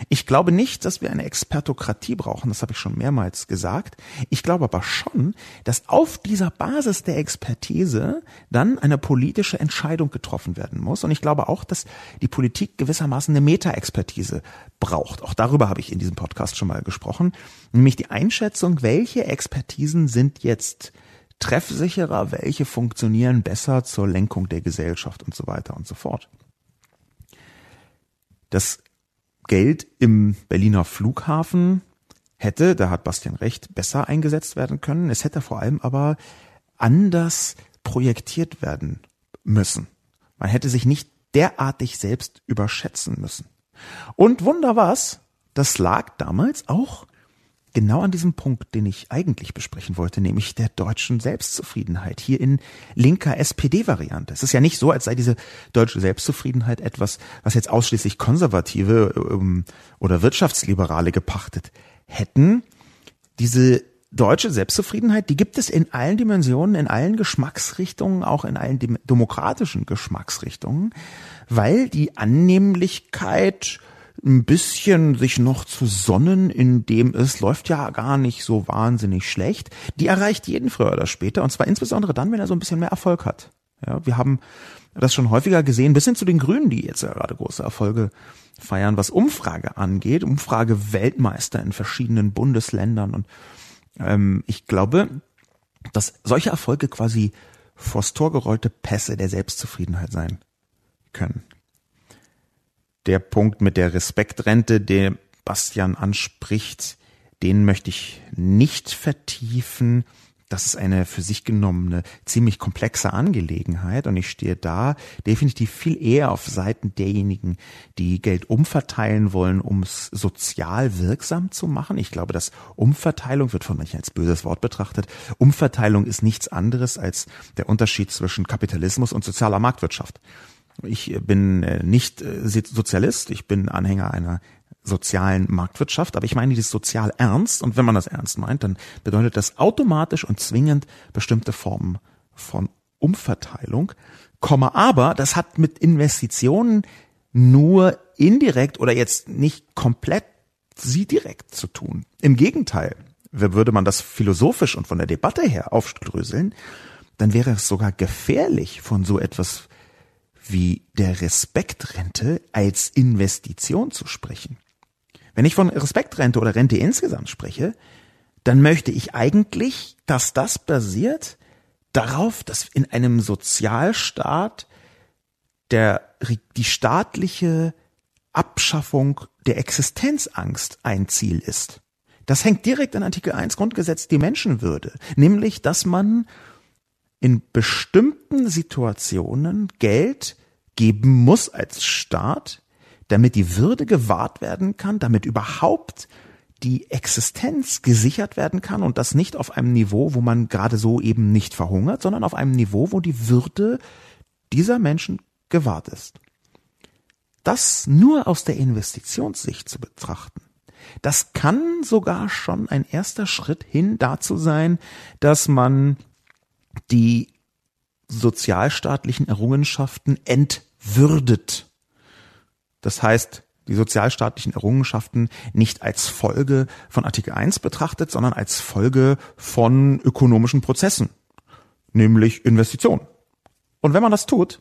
Ich glaube nicht, dass wir eine Expertokratie brauchen, das habe ich schon mehrmals gesagt. Ich glaube aber schon, dass auf dieser Basis der Expertise dann eine politische Entscheidung getroffen werden muss. Und ich glaube auch, dass die Politik gewissermaßen eine Meta-Expertise braucht. Auch darüber habe ich in diesem Podcast schon mal gesprochen. Nämlich die Einschätzung, welche Expertisen sind jetzt treffsicherer, welche funktionieren besser zur Lenkung der Gesellschaft und so weiter und so fort. Das Geld im Berliner Flughafen hätte, da hat Bastian recht, besser eingesetzt werden können. Es hätte vor allem aber anders projektiert werden müssen. Man hätte sich nicht derartig selbst überschätzen müssen. Und wunder was, das lag damals auch genau an diesem Punkt, den ich eigentlich besprechen wollte, nämlich der deutschen Selbstzufriedenheit, hier in linker SPD-Variante. Es ist ja nicht so, als sei diese deutsche Selbstzufriedenheit etwas, was jetzt ausschließlich Konservative ähm, oder Wirtschaftsliberale gepachtet hätten. Diese deutsche Selbstzufriedenheit, die gibt es in allen Dimensionen, in allen Geschmacksrichtungen, auch in allen demokratischen Geschmacksrichtungen, weil die Annehmlichkeit ein bisschen sich noch zu sonnen, indem es läuft ja gar nicht so wahnsinnig schlecht, die erreicht jeden früher oder später und zwar insbesondere dann, wenn er so ein bisschen mehr Erfolg hat. Ja, wir haben das schon häufiger gesehen, bis hin zu den Grünen, die jetzt ja gerade große Erfolge feiern, was Umfrage angeht, Umfrage Weltmeister in verschiedenen Bundesländern und ähm, ich glaube, dass solche Erfolge quasi vors Tor gerollte Pässe der Selbstzufriedenheit sein können. Der Punkt mit der Respektrente, den Bastian anspricht, den möchte ich nicht vertiefen das ist eine für sich genommene ziemlich komplexe Angelegenheit und ich stehe da definitiv viel eher auf Seiten derjenigen, die Geld umverteilen wollen, um es sozial wirksam zu machen. Ich glaube, dass Umverteilung wird von manchen als böses Wort betrachtet. Umverteilung ist nichts anderes als der Unterschied zwischen Kapitalismus und sozialer Marktwirtschaft. Ich bin äh, nicht äh, Sozialist, ich bin Anhänger einer sozialen Marktwirtschaft, aber ich meine dieses sozial ernst. Und wenn man das ernst meint, dann bedeutet das automatisch und zwingend bestimmte Formen von Umverteilung, Komma, aber das hat mit Investitionen nur indirekt oder jetzt nicht komplett sie direkt zu tun. Im Gegenteil, würde man das philosophisch und von der Debatte her aufdröseln, dann wäre es sogar gefährlich, von so etwas wie der Respektrente als Investition zu sprechen. Wenn ich von Respektrente oder Rente insgesamt spreche, dann möchte ich eigentlich, dass das basiert darauf, dass in einem Sozialstaat der, die staatliche Abschaffung der Existenzangst ein Ziel ist. Das hängt direkt an Artikel 1 Grundgesetz die Menschenwürde, nämlich dass man in bestimmten Situationen Geld geben muss als Staat, damit die Würde gewahrt werden kann, damit überhaupt die Existenz gesichert werden kann und das nicht auf einem Niveau, wo man gerade so eben nicht verhungert, sondern auf einem Niveau, wo die Würde dieser Menschen gewahrt ist. Das nur aus der Investitionssicht zu betrachten, das kann sogar schon ein erster Schritt hin dazu sein, dass man die sozialstaatlichen Errungenschaften entwürdet. Das heißt, die sozialstaatlichen Errungenschaften nicht als Folge von Artikel 1 betrachtet, sondern als Folge von ökonomischen Prozessen, nämlich Investitionen. Und wenn man das tut,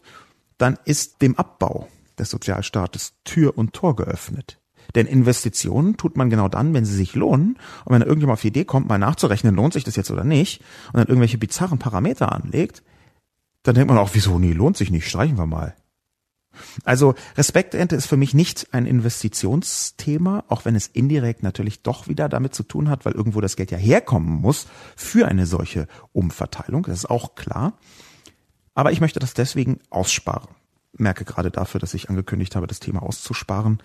dann ist dem Abbau des Sozialstaates Tür und Tor geöffnet. Denn Investitionen tut man genau dann, wenn sie sich lohnen. Und wenn irgendjemand auf die Idee kommt, mal nachzurechnen, lohnt sich das jetzt oder nicht, und dann irgendwelche bizarren Parameter anlegt, dann denkt man auch, wieso, nee, lohnt sich nicht, streichen wir mal. Also Respektrente ist für mich nicht ein Investitionsthema, auch wenn es indirekt natürlich doch wieder damit zu tun hat, weil irgendwo das Geld ja herkommen muss für eine solche Umverteilung, das ist auch klar. Aber ich möchte das deswegen aussparen. Merke gerade dafür, dass ich angekündigt habe, das Thema auszusparen,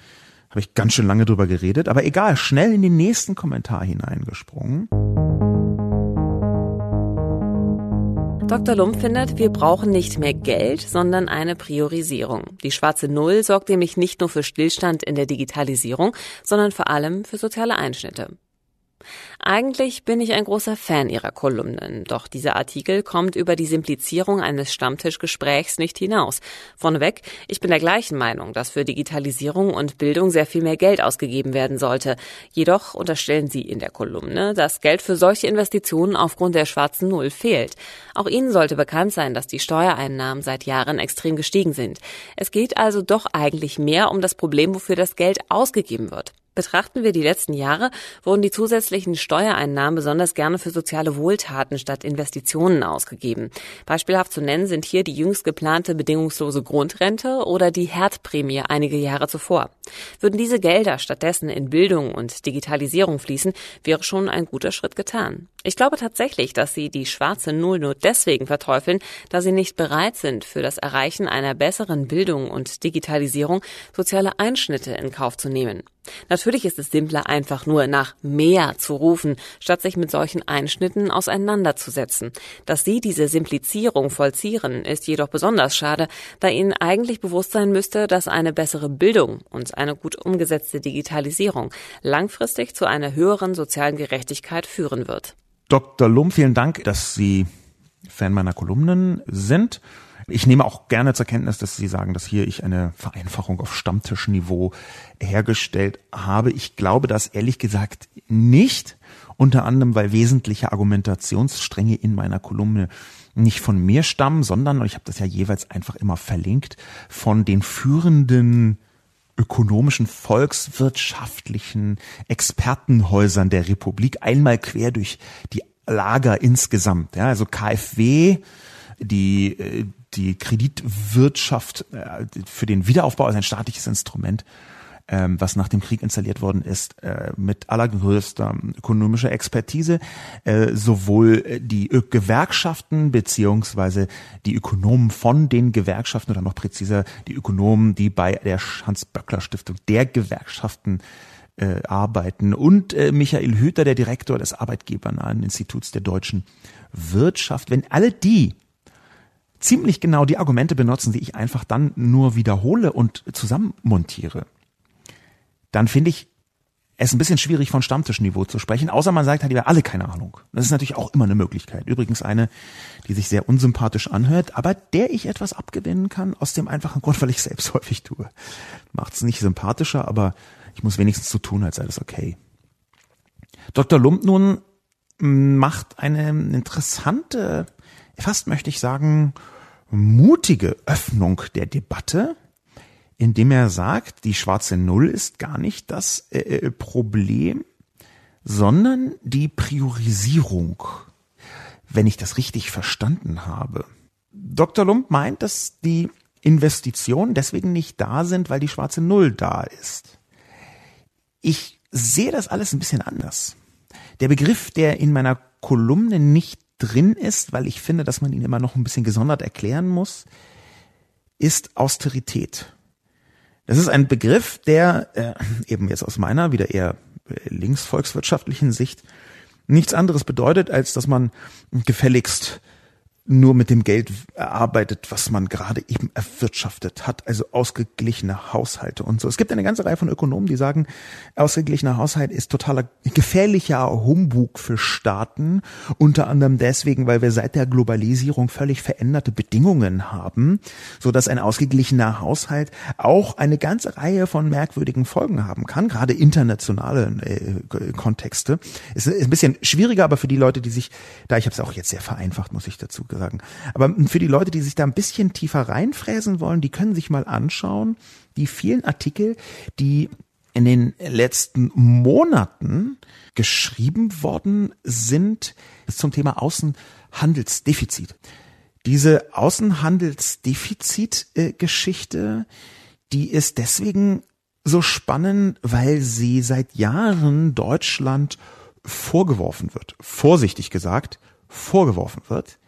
habe ich ganz schön lange drüber geredet, aber egal, schnell in den nächsten Kommentar hineingesprungen. Dr. Lump findet, wir brauchen nicht mehr Geld, sondern eine Priorisierung. Die schwarze Null sorgt nämlich nicht nur für Stillstand in der Digitalisierung, sondern vor allem für soziale Einschnitte. Eigentlich bin ich ein großer Fan ihrer Kolumnen, doch dieser Artikel kommt über die Simplizierung eines Stammtischgesprächs nicht hinaus. Vorneweg, ich bin der gleichen Meinung, dass für Digitalisierung und Bildung sehr viel mehr Geld ausgegeben werden sollte. Jedoch unterstellen Sie in der Kolumne, dass Geld für solche Investitionen aufgrund der schwarzen Null fehlt. Auch Ihnen sollte bekannt sein, dass die Steuereinnahmen seit Jahren extrem gestiegen sind. Es geht also doch eigentlich mehr um das Problem, wofür das Geld ausgegeben wird. Betrachten wir die letzten Jahre, wurden die zusätzlichen Steuereinnahmen besonders gerne für soziale Wohltaten statt Investitionen ausgegeben. Beispielhaft zu nennen sind hier die jüngst geplante bedingungslose Grundrente oder die Herdprämie einige Jahre zuvor. Würden diese Gelder stattdessen in Bildung und Digitalisierung fließen, wäre schon ein guter Schritt getan. Ich glaube tatsächlich, dass sie die schwarze Null nur deswegen verteufeln, da sie nicht bereit sind, für das Erreichen einer besseren Bildung und Digitalisierung soziale Einschnitte in Kauf zu nehmen. Natürlich ist es simpler, einfach nur nach mehr zu rufen, statt sich mit solchen Einschnitten auseinanderzusetzen. Dass Sie diese Simplizierung vollziehen, ist jedoch besonders schade, da Ihnen eigentlich bewusst sein müsste, dass eine bessere Bildung und eine gut umgesetzte Digitalisierung langfristig zu einer höheren sozialen Gerechtigkeit führen wird. Dr. Lum, vielen Dank, dass Sie Fan meiner Kolumnen sind. Ich nehme auch gerne zur Kenntnis, dass Sie sagen, dass hier ich eine Vereinfachung auf Stammtischniveau hergestellt habe. Ich glaube das ehrlich gesagt nicht. Unter anderem, weil wesentliche Argumentationsstränge in meiner Kolumne nicht von mir stammen, sondern, und ich habe das ja jeweils einfach immer verlinkt, von den führenden ökonomischen, volkswirtschaftlichen Expertenhäusern der Republik einmal quer durch die Lager insgesamt. Ja, also KfW, die, äh, die Kreditwirtschaft äh, für den Wiederaufbau ist ein staatliches Instrument ähm, was nach dem Krieg installiert worden ist, äh, mit allergrößter ökonomischer Expertise, äh, sowohl die Ö Gewerkschaften beziehungsweise die Ökonomen von den Gewerkschaften oder noch präziser die Ökonomen, die bei der Hans-Böckler-Stiftung der Gewerkschaften äh, arbeiten. Und äh, Michael Hüter, der Direktor des Arbeitgebernahen Instituts der deutschen Wirtschaft, wenn alle die ziemlich genau die Argumente benutzen, die ich einfach dann nur wiederhole und zusammenmontiere, dann finde ich es ein bisschen schwierig von Stammtischniveau zu sprechen, außer man sagt die haben alle keine Ahnung. Das ist natürlich auch immer eine Möglichkeit. Übrigens eine, die sich sehr unsympathisch anhört, aber der ich etwas abgewinnen kann, aus dem einfachen Grund, weil ich selbst häufig tue. Macht es nicht sympathischer, aber ich muss wenigstens so tun, als sei das okay. Dr. Lump nun macht eine interessante, fast möchte ich sagen, mutige Öffnung der Debatte, indem er sagt, die schwarze Null ist gar nicht das äh, äh, Problem, sondern die Priorisierung, wenn ich das richtig verstanden habe. Dr. Lump meint, dass die Investitionen deswegen nicht da sind, weil die schwarze Null da ist. Ich sehe das alles ein bisschen anders. Der Begriff, der in meiner Kolumne nicht drin ist, weil ich finde, dass man ihn immer noch ein bisschen gesondert erklären muss, ist Austerität. Das ist ein Begriff, der äh, eben jetzt aus meiner wieder eher äh, linksvolkswirtschaftlichen Sicht nichts anderes bedeutet, als dass man gefälligst nur mit dem Geld erarbeitet, was man gerade eben erwirtschaftet hat, also ausgeglichene Haushalte und so. Es gibt eine ganze Reihe von Ökonomen, die sagen, ausgeglichener Haushalt ist totaler gefährlicher Humbug für Staaten, unter anderem deswegen, weil wir seit der Globalisierung völlig veränderte Bedingungen haben, so dass ein ausgeglichener Haushalt auch eine ganze Reihe von merkwürdigen Folgen haben kann, gerade internationale äh, Kontexte. Es ist ein bisschen schwieriger, aber für die Leute, die sich, da ich habe es auch jetzt sehr vereinfacht, muss ich dazu sagen. Aber für die Leute, die sich da ein bisschen tiefer reinfräsen wollen, die können sich mal anschauen, die vielen Artikel, die in den letzten Monaten geschrieben worden sind zum Thema Außenhandelsdefizit. Diese Außenhandelsdefizit-Geschichte, die ist deswegen so spannend, weil sie seit Jahren Deutschland vorgeworfen wird, vorsichtig gesagt, vorgeworfen wird,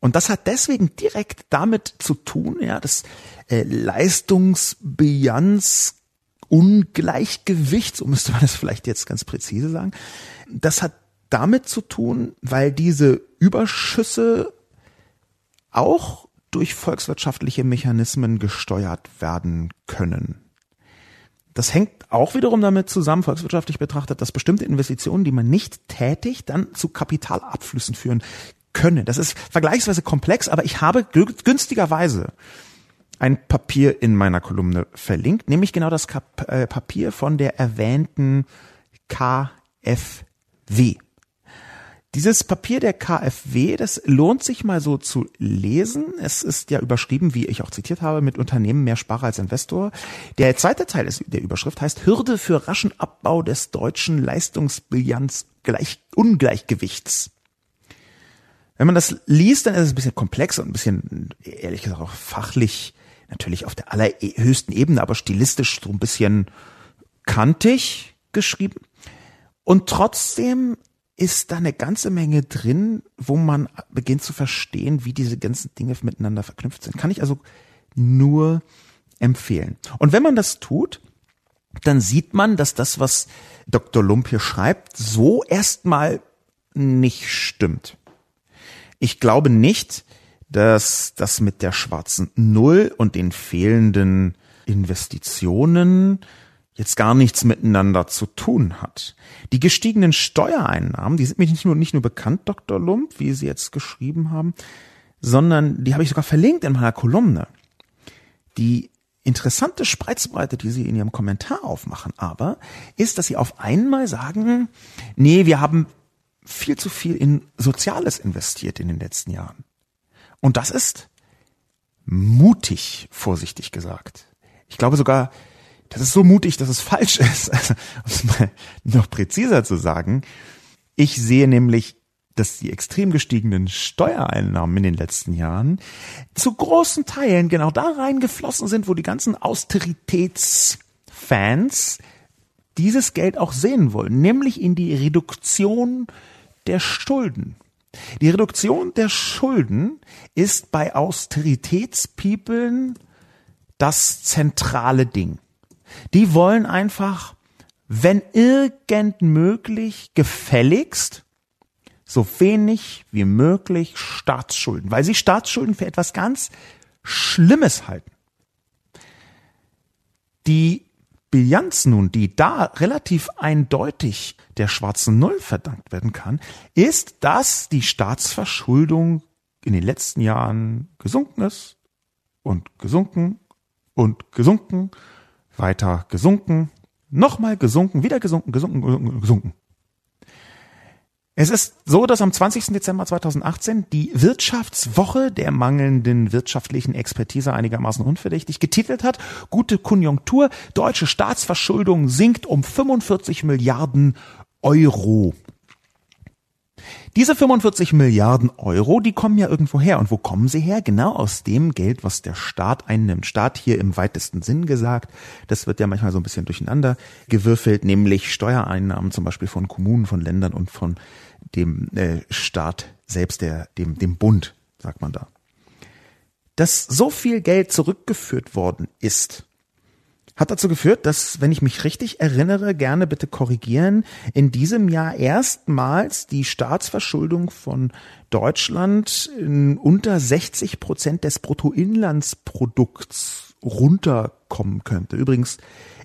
und das hat deswegen direkt damit zu tun, ja, das äh, Leistungsbilanz Ungleichgewicht, so müsste man das vielleicht jetzt ganz präzise sagen. Das hat damit zu tun, weil diese Überschüsse auch durch volkswirtschaftliche Mechanismen gesteuert werden können. Das hängt auch wiederum damit zusammen, volkswirtschaftlich betrachtet, dass bestimmte Investitionen, die man nicht tätigt, dann zu Kapitalabflüssen führen können. Das ist vergleichsweise komplex, aber ich habe günstigerweise ein Papier in meiner Kolumne verlinkt, nämlich genau das Kap äh, Papier von der erwähnten KfW. Dieses Papier der KfW, das lohnt sich mal so zu lesen. Es ist ja überschrieben, wie ich auch zitiert habe, mit Unternehmen mehr Sparer als Investor. Der zweite Teil der Überschrift heißt Hürde für raschen Abbau des deutschen Leistungsbilanz Ungleichgewichts. Wenn man das liest, dann ist es ein bisschen komplex und ein bisschen, ehrlich gesagt, auch fachlich natürlich auf der allerhöchsten Ebene, aber stilistisch so ein bisschen kantig geschrieben. Und trotzdem ist da eine ganze Menge drin, wo man beginnt zu verstehen, wie diese ganzen Dinge miteinander verknüpft sind. Kann ich also nur empfehlen. Und wenn man das tut, dann sieht man, dass das, was Dr. Lump hier schreibt, so erstmal nicht stimmt. Ich glaube nicht, dass das mit der schwarzen Null und den fehlenden Investitionen jetzt gar nichts miteinander zu tun hat. Die gestiegenen Steuereinnahmen, die sind mir nicht nur, nicht nur bekannt, Dr. Lump, wie Sie jetzt geschrieben haben, sondern die habe ich sogar verlinkt in meiner Kolumne. Die interessante Spreizbreite, die Sie in Ihrem Kommentar aufmachen, aber ist, dass Sie auf einmal sagen, nee, wir haben viel zu viel in Soziales investiert in den letzten Jahren. Und das ist mutig, vorsichtig gesagt. Ich glaube sogar, das ist so mutig, dass es falsch ist. Also, um es mal noch präziser zu sagen, ich sehe nämlich, dass die extrem gestiegenen Steuereinnahmen in den letzten Jahren zu großen Teilen genau da reingeflossen sind, wo die ganzen Austeritätsfans dieses Geld auch sehen wollen, nämlich in die Reduktion der Schulden. Die Reduktion der Schulden ist bei Austeritätspiepeln das zentrale Ding. Die wollen einfach, wenn irgend möglich, gefälligst so wenig wie möglich Staatsschulden, weil sie Staatsschulden für etwas ganz Schlimmes halten. Die Bilanz nun, die da relativ eindeutig der schwarzen Null verdankt werden kann, ist, dass die Staatsverschuldung in den letzten Jahren gesunken ist und gesunken und gesunken, weiter gesunken, nochmal gesunken, wieder gesunken, gesunken, gesunken. Es ist so, dass am 20. Dezember 2018 die Wirtschaftswoche der mangelnden wirtschaftlichen Expertise einigermaßen unverdächtig getitelt hat, gute Konjunktur, deutsche Staatsverschuldung sinkt um 45 Milliarden Euro. Diese 45 Milliarden Euro, die kommen ja irgendwo her. Und wo kommen sie her? Genau aus dem Geld, was der Staat einnimmt. Staat hier im weitesten Sinn gesagt. Das wird ja manchmal so ein bisschen durcheinander gewürfelt, nämlich Steuereinnahmen zum Beispiel von Kommunen, von Ländern und von dem äh, Staat selbst, der, dem, dem Bund, sagt man da. Dass so viel Geld zurückgeführt worden ist, hat dazu geführt, dass, wenn ich mich richtig erinnere, gerne bitte korrigieren, in diesem Jahr erstmals die Staatsverschuldung von Deutschland unter 60 Prozent des Bruttoinlandsprodukts runterkommen könnte. Übrigens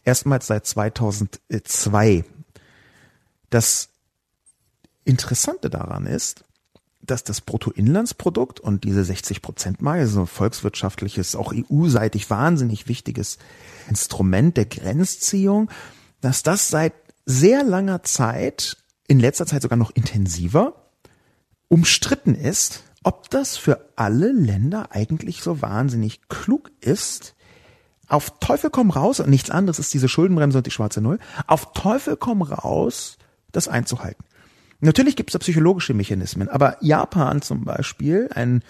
erstmals seit 2002. Das Interessante daran ist, dass das Bruttoinlandsprodukt und diese 60 Prozent Marke, so volkswirtschaftliches, auch EU-seitig wahnsinnig wichtiges Instrument der Grenzziehung, dass das seit sehr langer Zeit, in letzter Zeit sogar noch intensiver, umstritten ist, ob das für alle Länder eigentlich so wahnsinnig klug ist, auf Teufel komm raus, und nichts anderes ist diese Schuldenbremse und die schwarze Null, auf Teufel komm raus, das einzuhalten. Natürlich gibt es da psychologische Mechanismen, aber Japan zum Beispiel, ein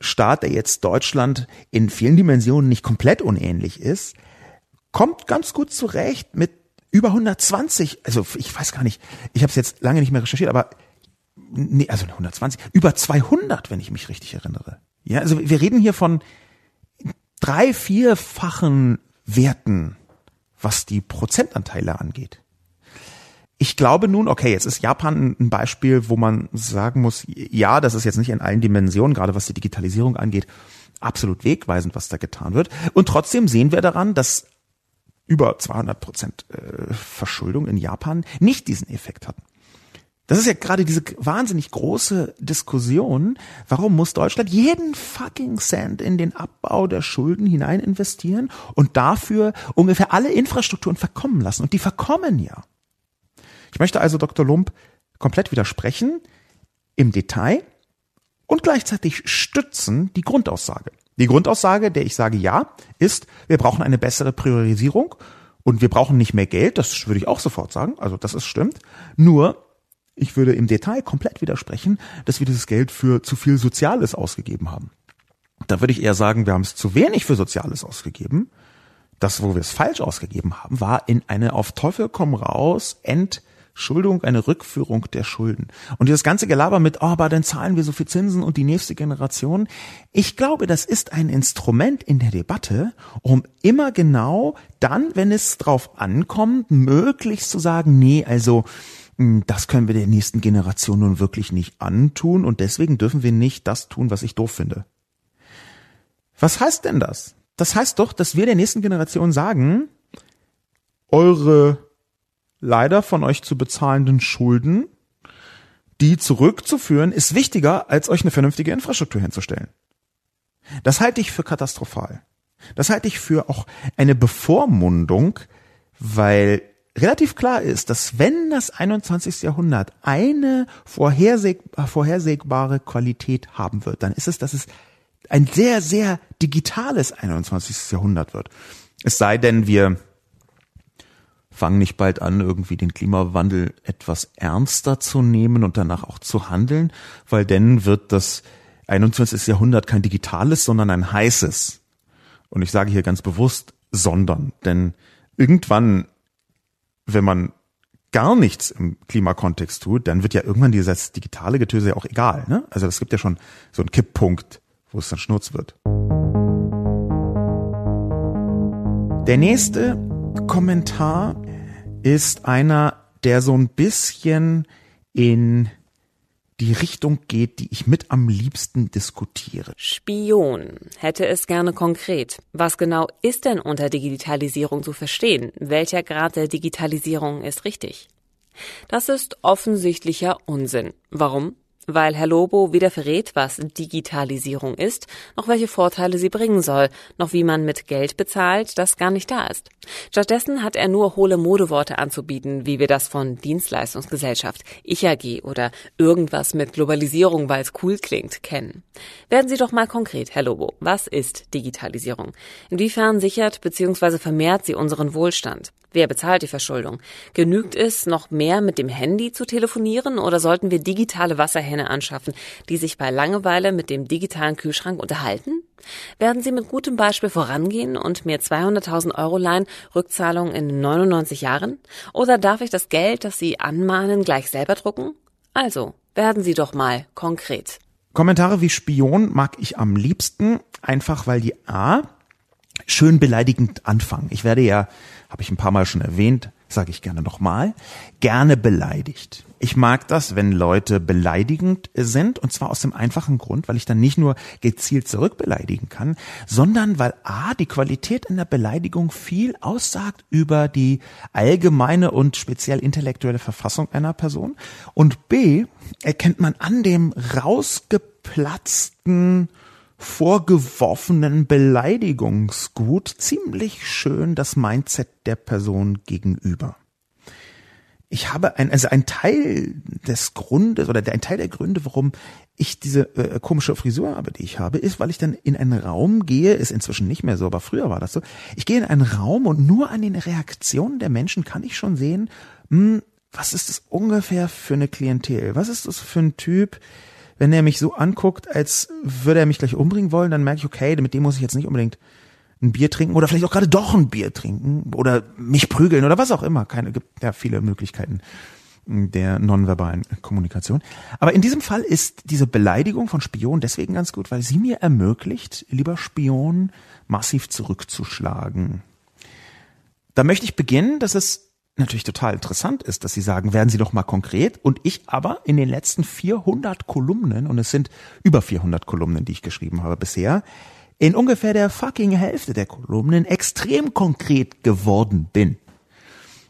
Staat, der jetzt Deutschland in vielen Dimensionen nicht komplett unähnlich ist, kommt ganz gut zurecht mit über 120, also ich weiß gar nicht, ich habe es jetzt lange nicht mehr recherchiert, aber nee, also 120, über 200, wenn ich mich richtig erinnere. Ja, also wir reden hier von drei, vierfachen Werten, was die Prozentanteile angeht. Ich glaube nun, okay, jetzt ist Japan ein Beispiel, wo man sagen muss, ja, das ist jetzt nicht in allen Dimensionen, gerade was die Digitalisierung angeht, absolut wegweisend, was da getan wird. Und trotzdem sehen wir daran, dass über 200 Prozent äh, Verschuldung in Japan nicht diesen Effekt hatten. Das ist ja gerade diese wahnsinnig große Diskussion. Warum muss Deutschland jeden fucking Cent in den Abbau der Schulden hinein investieren und dafür ungefähr alle Infrastrukturen verkommen lassen? Und die verkommen ja. Ich möchte also Dr. Lump komplett widersprechen im Detail und gleichzeitig stützen die Grundaussage. Die Grundaussage, der ich sage ja, ist, wir brauchen eine bessere Priorisierung und wir brauchen nicht mehr Geld, das würde ich auch sofort sagen, also das ist stimmt. Nur, ich würde im Detail komplett widersprechen, dass wir dieses Geld für zu viel Soziales ausgegeben haben. Da würde ich eher sagen, wir haben es zu wenig für Soziales ausgegeben. Das, wo wir es falsch ausgegeben haben, war in eine auf Teufel komm raus, End Schuldung, eine Rückführung der Schulden. Und dieses ganze Gelaber mit, oh, aber dann zahlen wir so viel Zinsen und die nächste Generation. Ich glaube, das ist ein Instrument in der Debatte, um immer genau dann, wenn es drauf ankommt, möglichst zu sagen, nee, also, hm, das können wir der nächsten Generation nun wirklich nicht antun und deswegen dürfen wir nicht das tun, was ich doof finde. Was heißt denn das? Das heißt doch, dass wir der nächsten Generation sagen, eure leider von euch zu bezahlenden Schulden, die zurückzuführen, ist wichtiger, als euch eine vernünftige Infrastruktur hinzustellen. Das halte ich für katastrophal. Das halte ich für auch eine Bevormundung, weil relativ klar ist, dass wenn das 21. Jahrhundert eine vorherseh vorhersehbare Qualität haben wird, dann ist es, dass es ein sehr, sehr digitales 21. Jahrhundert wird. Es sei denn, wir fangen nicht bald an, irgendwie den Klimawandel etwas ernster zu nehmen und danach auch zu handeln, weil dann wird das 21. Jahrhundert kein digitales, sondern ein heißes. Und ich sage hier ganz bewusst sondern, denn irgendwann, wenn man gar nichts im Klimakontext tut, dann wird ja irgendwann dieses digitale Getöse ja auch egal. Ne? Also es gibt ja schon so einen Kipppunkt, wo es dann schnurz wird. Der nächste Kommentar ist einer, der so ein bisschen in die Richtung geht, die ich mit am liebsten diskutiere. Spion hätte es gerne konkret. Was genau ist denn unter Digitalisierung zu verstehen? Welcher Grad der Digitalisierung ist richtig? Das ist offensichtlicher Unsinn. Warum? Weil Herr Lobo weder verrät, was Digitalisierung ist, noch welche Vorteile sie bringen soll, noch wie man mit Geld bezahlt, das gar nicht da ist. Stattdessen hat er nur hohle Modeworte anzubieten, wie wir das von Dienstleistungsgesellschaft, Ich AG oder irgendwas mit Globalisierung, weil es cool klingt, kennen. Werden Sie doch mal konkret, Herr Lobo. Was ist Digitalisierung? Inwiefern sichert bzw. vermehrt sie unseren Wohlstand? Wer bezahlt die Verschuldung? Genügt es, noch mehr mit dem Handy zu telefonieren oder sollten wir digitale Wasserhähne anschaffen, die sich bei Langeweile mit dem digitalen Kühlschrank unterhalten? Werden Sie mit gutem Beispiel vorangehen und mir 200.000 Euro leihen, Rückzahlung in 99 Jahren? Oder darf ich das Geld, das Sie anmahnen, gleich selber drucken? Also, werden Sie doch mal konkret. Kommentare wie Spion mag ich am liebsten, einfach weil die A schön beleidigend anfangen. Ich werde ja habe ich ein paar Mal schon erwähnt, sage ich gerne nochmal, gerne beleidigt. Ich mag das, wenn Leute beleidigend sind, und zwar aus dem einfachen Grund, weil ich dann nicht nur gezielt zurückbeleidigen kann, sondern weil A, die Qualität in der Beleidigung viel aussagt über die allgemeine und speziell intellektuelle Verfassung einer Person, und B, erkennt man an dem rausgeplatzten vorgeworfenen Beleidigungsgut ziemlich schön das Mindset der Person gegenüber. Ich habe ein, also ein Teil des Grundes oder ein Teil der Gründe, warum ich diese äh, komische Frisur habe, die ich habe, ist, weil ich dann in einen Raum gehe, ist inzwischen nicht mehr so, aber früher war das so. Ich gehe in einen Raum und nur an den Reaktionen der Menschen kann ich schon sehen, mh, hm, was ist das ungefähr für eine Klientel? Was ist das für ein Typ, wenn er mich so anguckt, als würde er mich gleich umbringen wollen, dann merke ich, okay, mit dem muss ich jetzt nicht unbedingt ein Bier trinken oder vielleicht auch gerade doch ein Bier trinken oder mich prügeln oder was auch immer. Keine, gibt ja viele Möglichkeiten der nonverbalen Kommunikation. Aber in diesem Fall ist diese Beleidigung von Spion deswegen ganz gut, weil sie mir ermöglicht, lieber Spion, massiv zurückzuschlagen. Da möchte ich beginnen, dass es natürlich total interessant ist, dass Sie sagen, werden Sie doch mal konkret. Und ich aber in den letzten 400 Kolumnen, und es sind über 400 Kolumnen, die ich geschrieben habe bisher, in ungefähr der fucking Hälfte der Kolumnen extrem konkret geworden bin.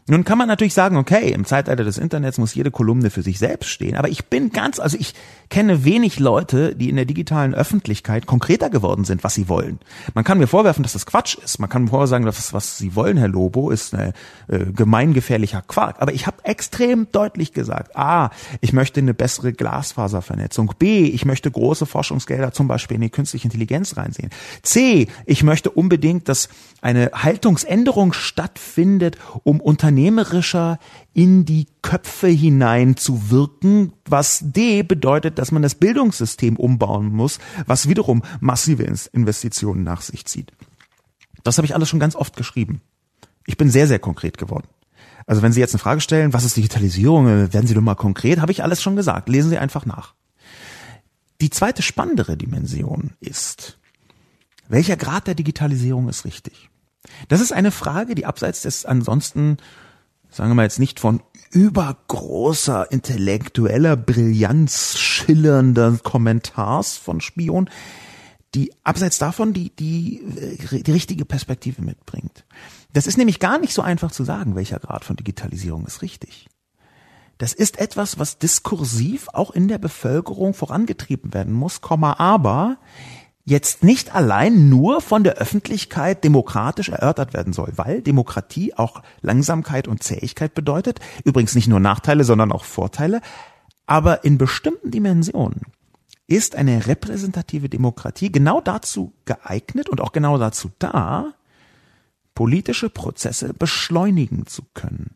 Nun kann man natürlich sagen, okay, im Zeitalter des Internets muss jede Kolumne für sich selbst stehen, aber ich bin ganz, also ich kenne wenig Leute, die in der digitalen Öffentlichkeit konkreter geworden sind, was sie wollen. Man kann mir vorwerfen, dass das Quatsch ist. Man kann mir vorsagen, dass was sie wollen, Herr Lobo, ist ein äh, gemeingefährlicher Quark. Aber ich habe extrem deutlich gesagt, a, ich möchte eine bessere Glasfaservernetzung. B, ich möchte große Forschungsgelder zum Beispiel in die künstliche Intelligenz reinsehen. C, ich möchte unbedingt, dass eine Haltungsänderung stattfindet, um unternehmerischer in die Köpfe hinein zu wirken, was D bedeutet, dass man das Bildungssystem umbauen muss, was wiederum massive Investitionen nach sich zieht. Das habe ich alles schon ganz oft geschrieben. Ich bin sehr, sehr konkret geworden. Also wenn Sie jetzt eine Frage stellen, was ist Digitalisierung, werden Sie doch mal konkret, habe ich alles schon gesagt. Lesen Sie einfach nach. Die zweite spannendere Dimension ist, welcher Grad der Digitalisierung ist richtig? Das ist eine Frage, die abseits des ansonsten sagen wir mal jetzt nicht von übergroßer intellektueller Brillanz schillernder Kommentars von Spion, die abseits davon die, die, äh, die richtige Perspektive mitbringt. Das ist nämlich gar nicht so einfach zu sagen, welcher Grad von Digitalisierung ist richtig. Das ist etwas, was diskursiv auch in der Bevölkerung vorangetrieben werden muss, aber jetzt nicht allein nur von der Öffentlichkeit demokratisch erörtert werden soll, weil Demokratie auch Langsamkeit und Zähigkeit bedeutet, übrigens nicht nur Nachteile, sondern auch Vorteile, aber in bestimmten Dimensionen ist eine repräsentative Demokratie genau dazu geeignet und auch genau dazu da, politische Prozesse beschleunigen zu können.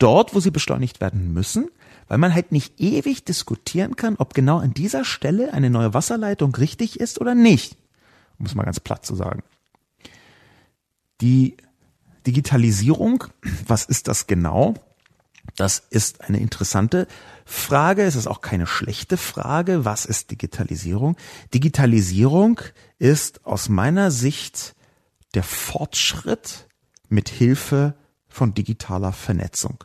Dort, wo sie beschleunigt werden müssen, weil man halt nicht ewig diskutieren kann, ob genau an dieser Stelle eine neue Wasserleitung richtig ist oder nicht. Um es mal ganz platt zu sagen. Die Digitalisierung, was ist das genau? Das ist eine interessante Frage. Es ist auch keine schlechte Frage. Was ist Digitalisierung? Digitalisierung ist aus meiner Sicht der Fortschritt mit Hilfe von digitaler Vernetzung.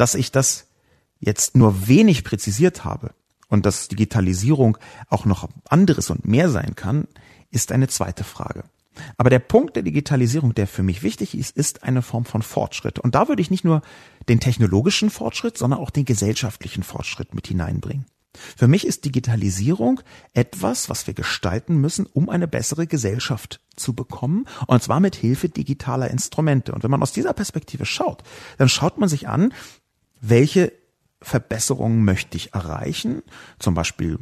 Dass ich das jetzt nur wenig präzisiert habe und dass Digitalisierung auch noch anderes und mehr sein kann, ist eine zweite Frage. Aber der Punkt der Digitalisierung, der für mich wichtig ist, ist eine Form von Fortschritt. Und da würde ich nicht nur den technologischen Fortschritt, sondern auch den gesellschaftlichen Fortschritt mit hineinbringen. Für mich ist Digitalisierung etwas, was wir gestalten müssen, um eine bessere Gesellschaft zu bekommen, und zwar mit Hilfe digitaler Instrumente. Und wenn man aus dieser Perspektive schaut, dann schaut man sich an, welche Verbesserungen möchte ich erreichen, zum Beispiel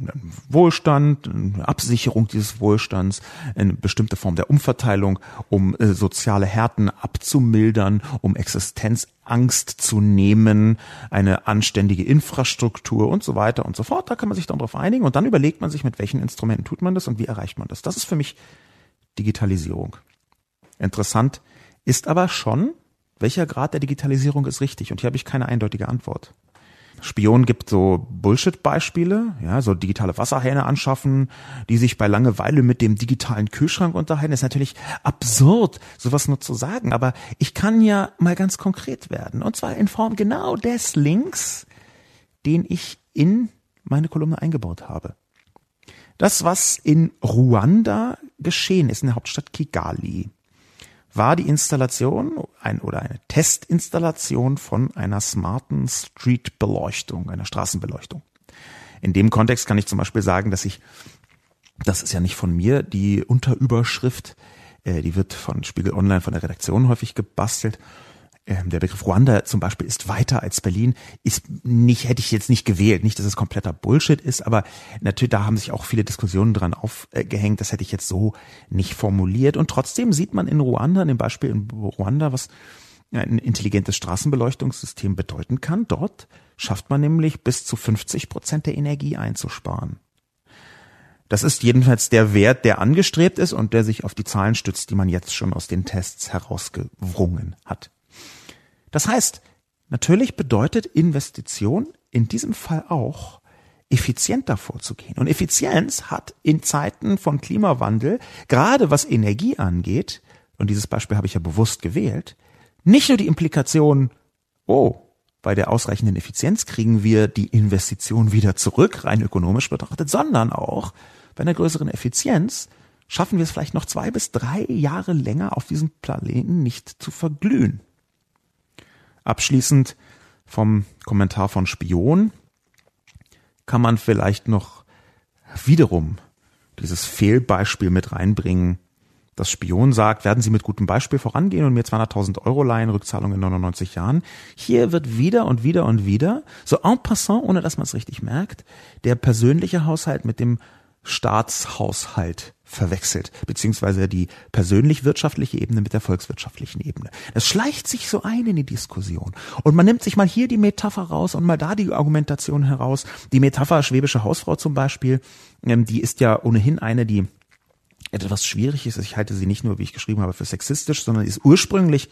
Wohlstand, eine Absicherung dieses Wohlstands, eine bestimmte Form der Umverteilung, um äh, soziale Härten abzumildern, um Existenzangst zu nehmen, eine anständige Infrastruktur und so weiter und so fort. Da kann man sich dann darauf einigen und dann überlegt man sich, mit welchen Instrumenten tut man das und wie erreicht man das. Das ist für mich Digitalisierung. Interessant ist aber schon, welcher Grad der Digitalisierung ist richtig und hier habe ich keine eindeutige Antwort. Spion gibt so Bullshit-Beispiele, ja, so digitale Wasserhähne anschaffen, die sich bei Langeweile mit dem digitalen Kühlschrank unterhalten. Ist natürlich absurd, sowas nur zu sagen, aber ich kann ja mal ganz konkret werden. Und zwar in Form genau des Links, den ich in meine Kolumne eingebaut habe. Das, was in Ruanda geschehen ist, in der Hauptstadt Kigali war die Installation ein, oder eine Testinstallation von einer smarten Street-Beleuchtung, einer Straßenbeleuchtung. In dem Kontext kann ich zum Beispiel sagen, dass ich, das ist ja nicht von mir, die Unterüberschrift, äh, die wird von Spiegel Online, von der Redaktion häufig gebastelt ähm, der Begriff Ruanda zum Beispiel ist weiter als Berlin, ist nicht, hätte ich jetzt nicht gewählt. Nicht, dass es kompletter Bullshit ist, aber natürlich, da haben sich auch viele Diskussionen dran aufgehängt. Das hätte ich jetzt so nicht formuliert. Und trotzdem sieht man in Ruanda, in dem Beispiel in Ruanda, was ein intelligentes Straßenbeleuchtungssystem bedeuten kann. Dort schafft man nämlich bis zu 50 Prozent der Energie einzusparen. Das ist jedenfalls der Wert, der angestrebt ist und der sich auf die Zahlen stützt, die man jetzt schon aus den Tests herausgewrungen hat. Das heißt, natürlich bedeutet Investition in diesem Fall auch, effizienter vorzugehen. Und Effizienz hat in Zeiten von Klimawandel, gerade was Energie angeht, und dieses Beispiel habe ich ja bewusst gewählt, nicht nur die Implikation, oh, bei der ausreichenden Effizienz kriegen wir die Investition wieder zurück, rein ökonomisch betrachtet, sondern auch bei einer größeren Effizienz schaffen wir es vielleicht noch zwei bis drei Jahre länger auf diesem Planeten nicht zu verglühen. Abschließend vom Kommentar von Spion kann man vielleicht noch wiederum dieses Fehlbeispiel mit reinbringen. Das Spion sagt, werden Sie mit gutem Beispiel vorangehen und mir 200.000 Euro leihen, Rückzahlung in 99 Jahren. Hier wird wieder und wieder und wieder, so en passant, ohne dass man es richtig merkt, der persönliche Haushalt mit dem Staatshaushalt verwechselt, beziehungsweise die persönlich-wirtschaftliche Ebene mit der volkswirtschaftlichen Ebene. Das schleicht sich so ein in die Diskussion. Und man nimmt sich mal hier die Metapher raus und mal da die Argumentation heraus. Die Metapher schwäbische Hausfrau zum Beispiel, ähm, die ist ja ohnehin eine, die etwas schwierig ist. Ich halte sie nicht nur, wie ich geschrieben habe, für sexistisch, sondern ist ursprünglich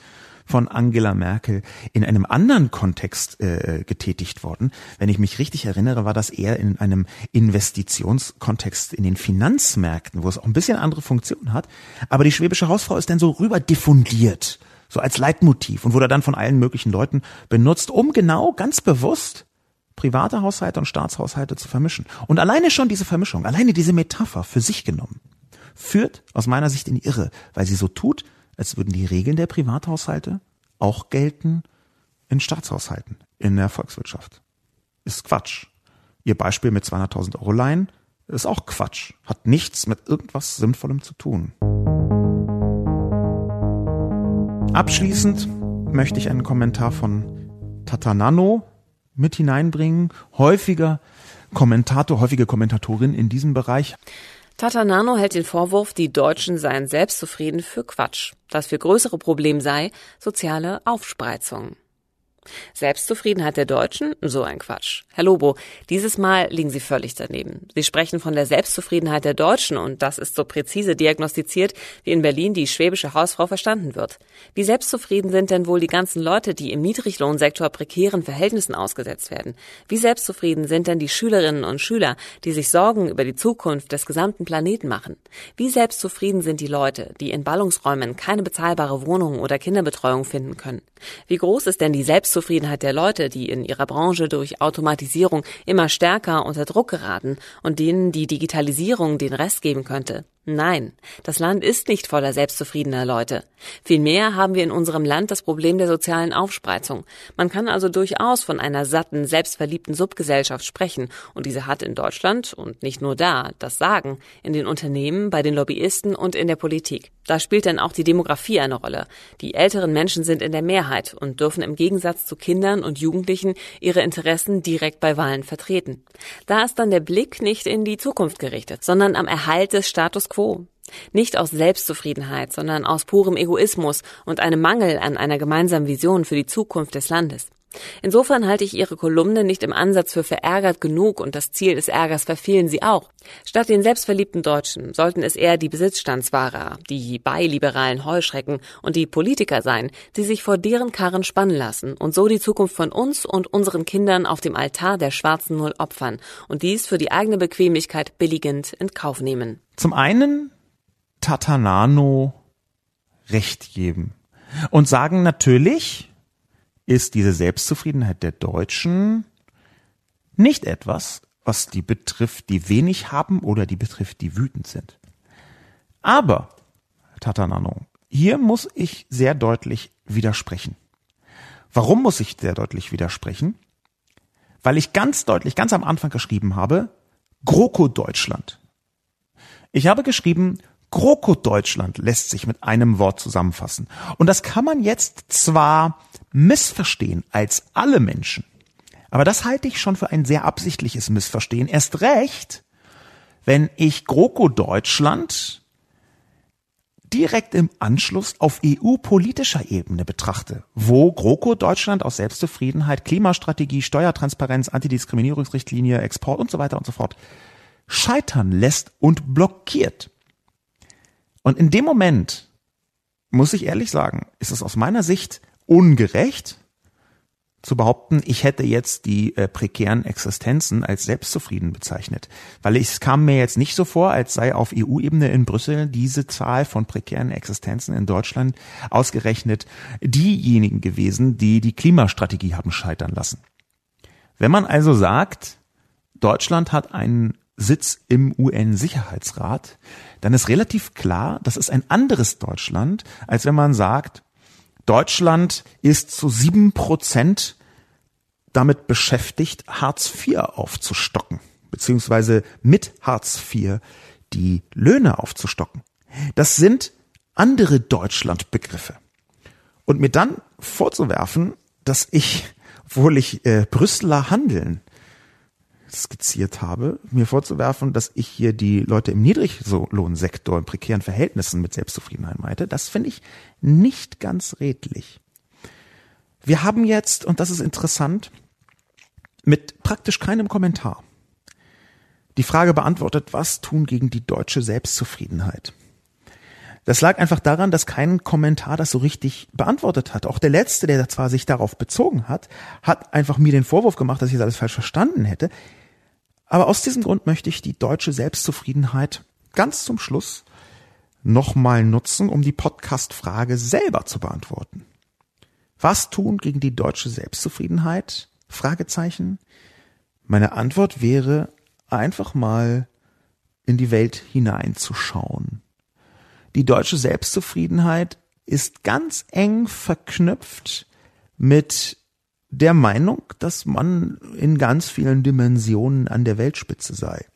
von Angela Merkel in einem anderen Kontext äh, getätigt worden. Wenn ich mich richtig erinnere, war das eher in einem Investitionskontext in den Finanzmärkten, wo es auch ein bisschen andere Funktion hat. Aber die schwäbische Hausfrau ist dann so rüber diffundiert, so als Leitmotiv und wurde dann von allen möglichen Leuten benutzt, um genau ganz bewusst private Haushalte und Staatshaushalte zu vermischen. Und alleine schon diese Vermischung, alleine diese Metapher für sich genommen, führt aus meiner Sicht in die Irre, weil sie so tut, als würden die Regeln der Privathaushalte auch gelten in Staatshaushalten, in der Volkswirtschaft. Ist Quatsch. Ihr Beispiel mit 200.000 Euro Leihen ist auch Quatsch. Hat nichts mit irgendwas Sinnvollem zu tun. Abschließend möchte ich einen Kommentar von Tatanano mit hineinbringen. Häufiger Kommentator, häufige Kommentatorin in diesem Bereich. Tata Nano hält den Vorwurf, die Deutschen seien selbstzufrieden für Quatsch. Das für größere Problem sei soziale Aufspreizung. Selbstzufriedenheit der Deutschen? So ein Quatsch. Herr Lobo, dieses Mal liegen Sie völlig daneben. Sie sprechen von der Selbstzufriedenheit der Deutschen und das ist so präzise diagnostiziert, wie in Berlin die schwäbische Hausfrau verstanden wird. Wie selbstzufrieden sind denn wohl die ganzen Leute, die im Niedriglohnsektor prekären Verhältnissen ausgesetzt werden? Wie selbstzufrieden sind denn die Schülerinnen und Schüler, die sich Sorgen über die Zukunft des gesamten Planeten machen? Wie selbstzufrieden sind die Leute, die in Ballungsräumen keine bezahlbare Wohnung oder Kinderbetreuung finden können? Wie groß ist denn die Selbstzufriedenheit Unzufriedenheit der Leute, die in ihrer Branche durch Automatisierung immer stärker unter Druck geraten und denen die Digitalisierung den Rest geben könnte. Nein, das Land ist nicht voller selbstzufriedener Leute. Vielmehr haben wir in unserem Land das Problem der sozialen Aufspreizung. Man kann also durchaus von einer satten, selbstverliebten Subgesellschaft sprechen, und diese hat in Deutschland und nicht nur da das Sagen, in den Unternehmen, bei den Lobbyisten und in der Politik. Da spielt dann auch die Demografie eine Rolle. Die älteren Menschen sind in der Mehrheit und dürfen im Gegensatz zu Kindern und Jugendlichen ihre Interessen direkt bei Wahlen vertreten. Da ist dann der Blick nicht in die Zukunft gerichtet, sondern am Erhalt des Status quo. Nicht aus Selbstzufriedenheit, sondern aus purem Egoismus und einem Mangel an einer gemeinsamen Vision für die Zukunft des Landes. Insofern halte ich Ihre Kolumne nicht im Ansatz für verärgert genug und das Ziel des Ärgers verfehlen Sie auch. Statt den selbstverliebten Deutschen sollten es eher die Besitzstandswahrer, die beiliberalen Heuschrecken und die Politiker sein, die sich vor deren Karren spannen lassen und so die Zukunft von uns und unseren Kindern auf dem Altar der schwarzen Null opfern und dies für die eigene Bequemlichkeit billigend in Kauf nehmen. Zum einen Tatanano Recht geben und sagen natürlich, ist diese Selbstzufriedenheit der Deutschen nicht etwas, was die betrifft, die wenig haben oder die betrifft, die wütend sind. Aber, Tatanano, hier muss ich sehr deutlich widersprechen. Warum muss ich sehr deutlich widersprechen? Weil ich ganz deutlich, ganz am Anfang geschrieben habe, GroKo Deutschland. Ich habe geschrieben, GroKo Deutschland lässt sich mit einem Wort zusammenfassen. Und das kann man jetzt zwar missverstehen als alle Menschen, aber das halte ich schon für ein sehr absichtliches Missverstehen. Erst recht, wenn ich GroKo Deutschland direkt im Anschluss auf EU-politischer Ebene betrachte, wo GroKo Deutschland aus Selbstzufriedenheit, Klimastrategie, Steuertransparenz, Antidiskriminierungsrichtlinie, Export und so weiter und so fort scheitern lässt und blockiert. Und in dem Moment, muss ich ehrlich sagen, ist es aus meiner Sicht ungerecht zu behaupten, ich hätte jetzt die äh, prekären Existenzen als selbstzufrieden bezeichnet. Weil es kam mir jetzt nicht so vor, als sei auf EU-Ebene in Brüssel diese Zahl von prekären Existenzen in Deutschland ausgerechnet diejenigen gewesen, die die Klimastrategie haben scheitern lassen. Wenn man also sagt, Deutschland hat einen Sitz im UN-Sicherheitsrat, dann ist relativ klar, das ist ein anderes Deutschland, als wenn man sagt, Deutschland ist zu sieben Prozent damit beschäftigt, Hartz IV aufzustocken, beziehungsweise mit Hartz IV die Löhne aufzustocken. Das sind andere Deutschlandbegriffe. Und mir dann vorzuwerfen, dass ich, obwohl ich äh, Brüsseler Handeln skizziert habe, mir vorzuwerfen, dass ich hier die Leute im Niedriglohnsektor in prekären Verhältnissen mit Selbstzufriedenheit meinte, das finde ich nicht ganz redlich. Wir haben jetzt, und das ist interessant, mit praktisch keinem Kommentar die Frage beantwortet, was tun gegen die deutsche Selbstzufriedenheit. Das lag einfach daran, dass kein Kommentar das so richtig beantwortet hat. Auch der letzte, der zwar sich darauf bezogen hat, hat einfach mir den Vorwurf gemacht, dass ich das alles falsch verstanden hätte. Aber aus diesem Grund möchte ich die deutsche Selbstzufriedenheit ganz zum Schluss nochmal nutzen, um die Podcast-Frage selber zu beantworten. Was tun gegen die deutsche Selbstzufriedenheit? Fragezeichen. Meine Antwort wäre einfach mal in die Welt hineinzuschauen. Die deutsche Selbstzufriedenheit ist ganz eng verknüpft mit der Meinung, dass man in ganz vielen Dimensionen an der Weltspitze sei.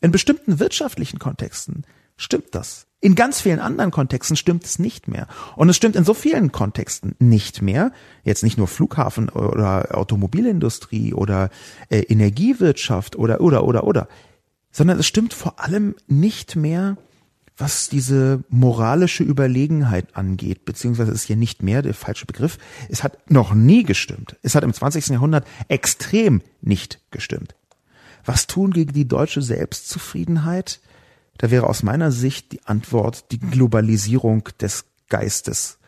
In bestimmten wirtschaftlichen Kontexten stimmt das. In ganz vielen anderen Kontexten stimmt es nicht mehr. Und es stimmt in so vielen Kontexten nicht mehr. Jetzt nicht nur Flughafen oder Automobilindustrie oder äh, Energiewirtschaft oder, oder, oder, oder. Sondern es stimmt vor allem nicht mehr, was diese moralische Überlegenheit angeht, beziehungsweise ist hier nicht mehr der falsche Begriff. Es hat noch nie gestimmt. Es hat im 20. Jahrhundert extrem nicht gestimmt. Was tun gegen die deutsche Selbstzufriedenheit? Da wäre aus meiner Sicht die Antwort die Globalisierung des Geistes,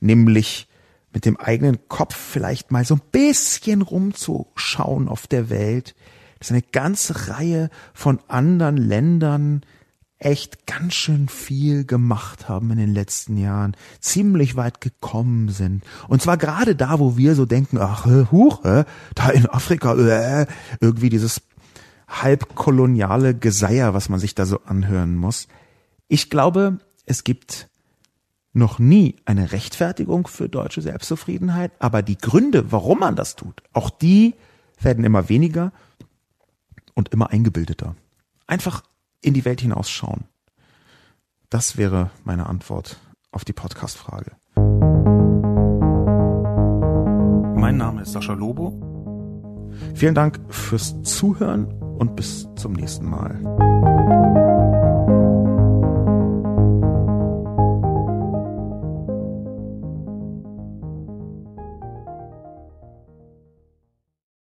nämlich mit dem eigenen Kopf vielleicht mal so ein bisschen rumzuschauen auf der Welt, dass eine ganze Reihe von anderen Ländern echt ganz schön viel gemacht haben in den letzten Jahren, ziemlich weit gekommen sind. Und zwar gerade da, wo wir so denken, ach, huch, da in Afrika, äh, irgendwie dieses halbkoloniale Geseier, was man sich da so anhören muss. Ich glaube, es gibt noch nie eine Rechtfertigung für deutsche Selbstzufriedenheit, aber die Gründe, warum man das tut, auch die werden immer weniger und immer eingebildeter. Einfach in die Welt hinausschauen. Das wäre meine Antwort auf die Podcast-Frage. Mein Name ist Sascha Lobo. Vielen Dank fürs Zuhören und bis zum nächsten Mal.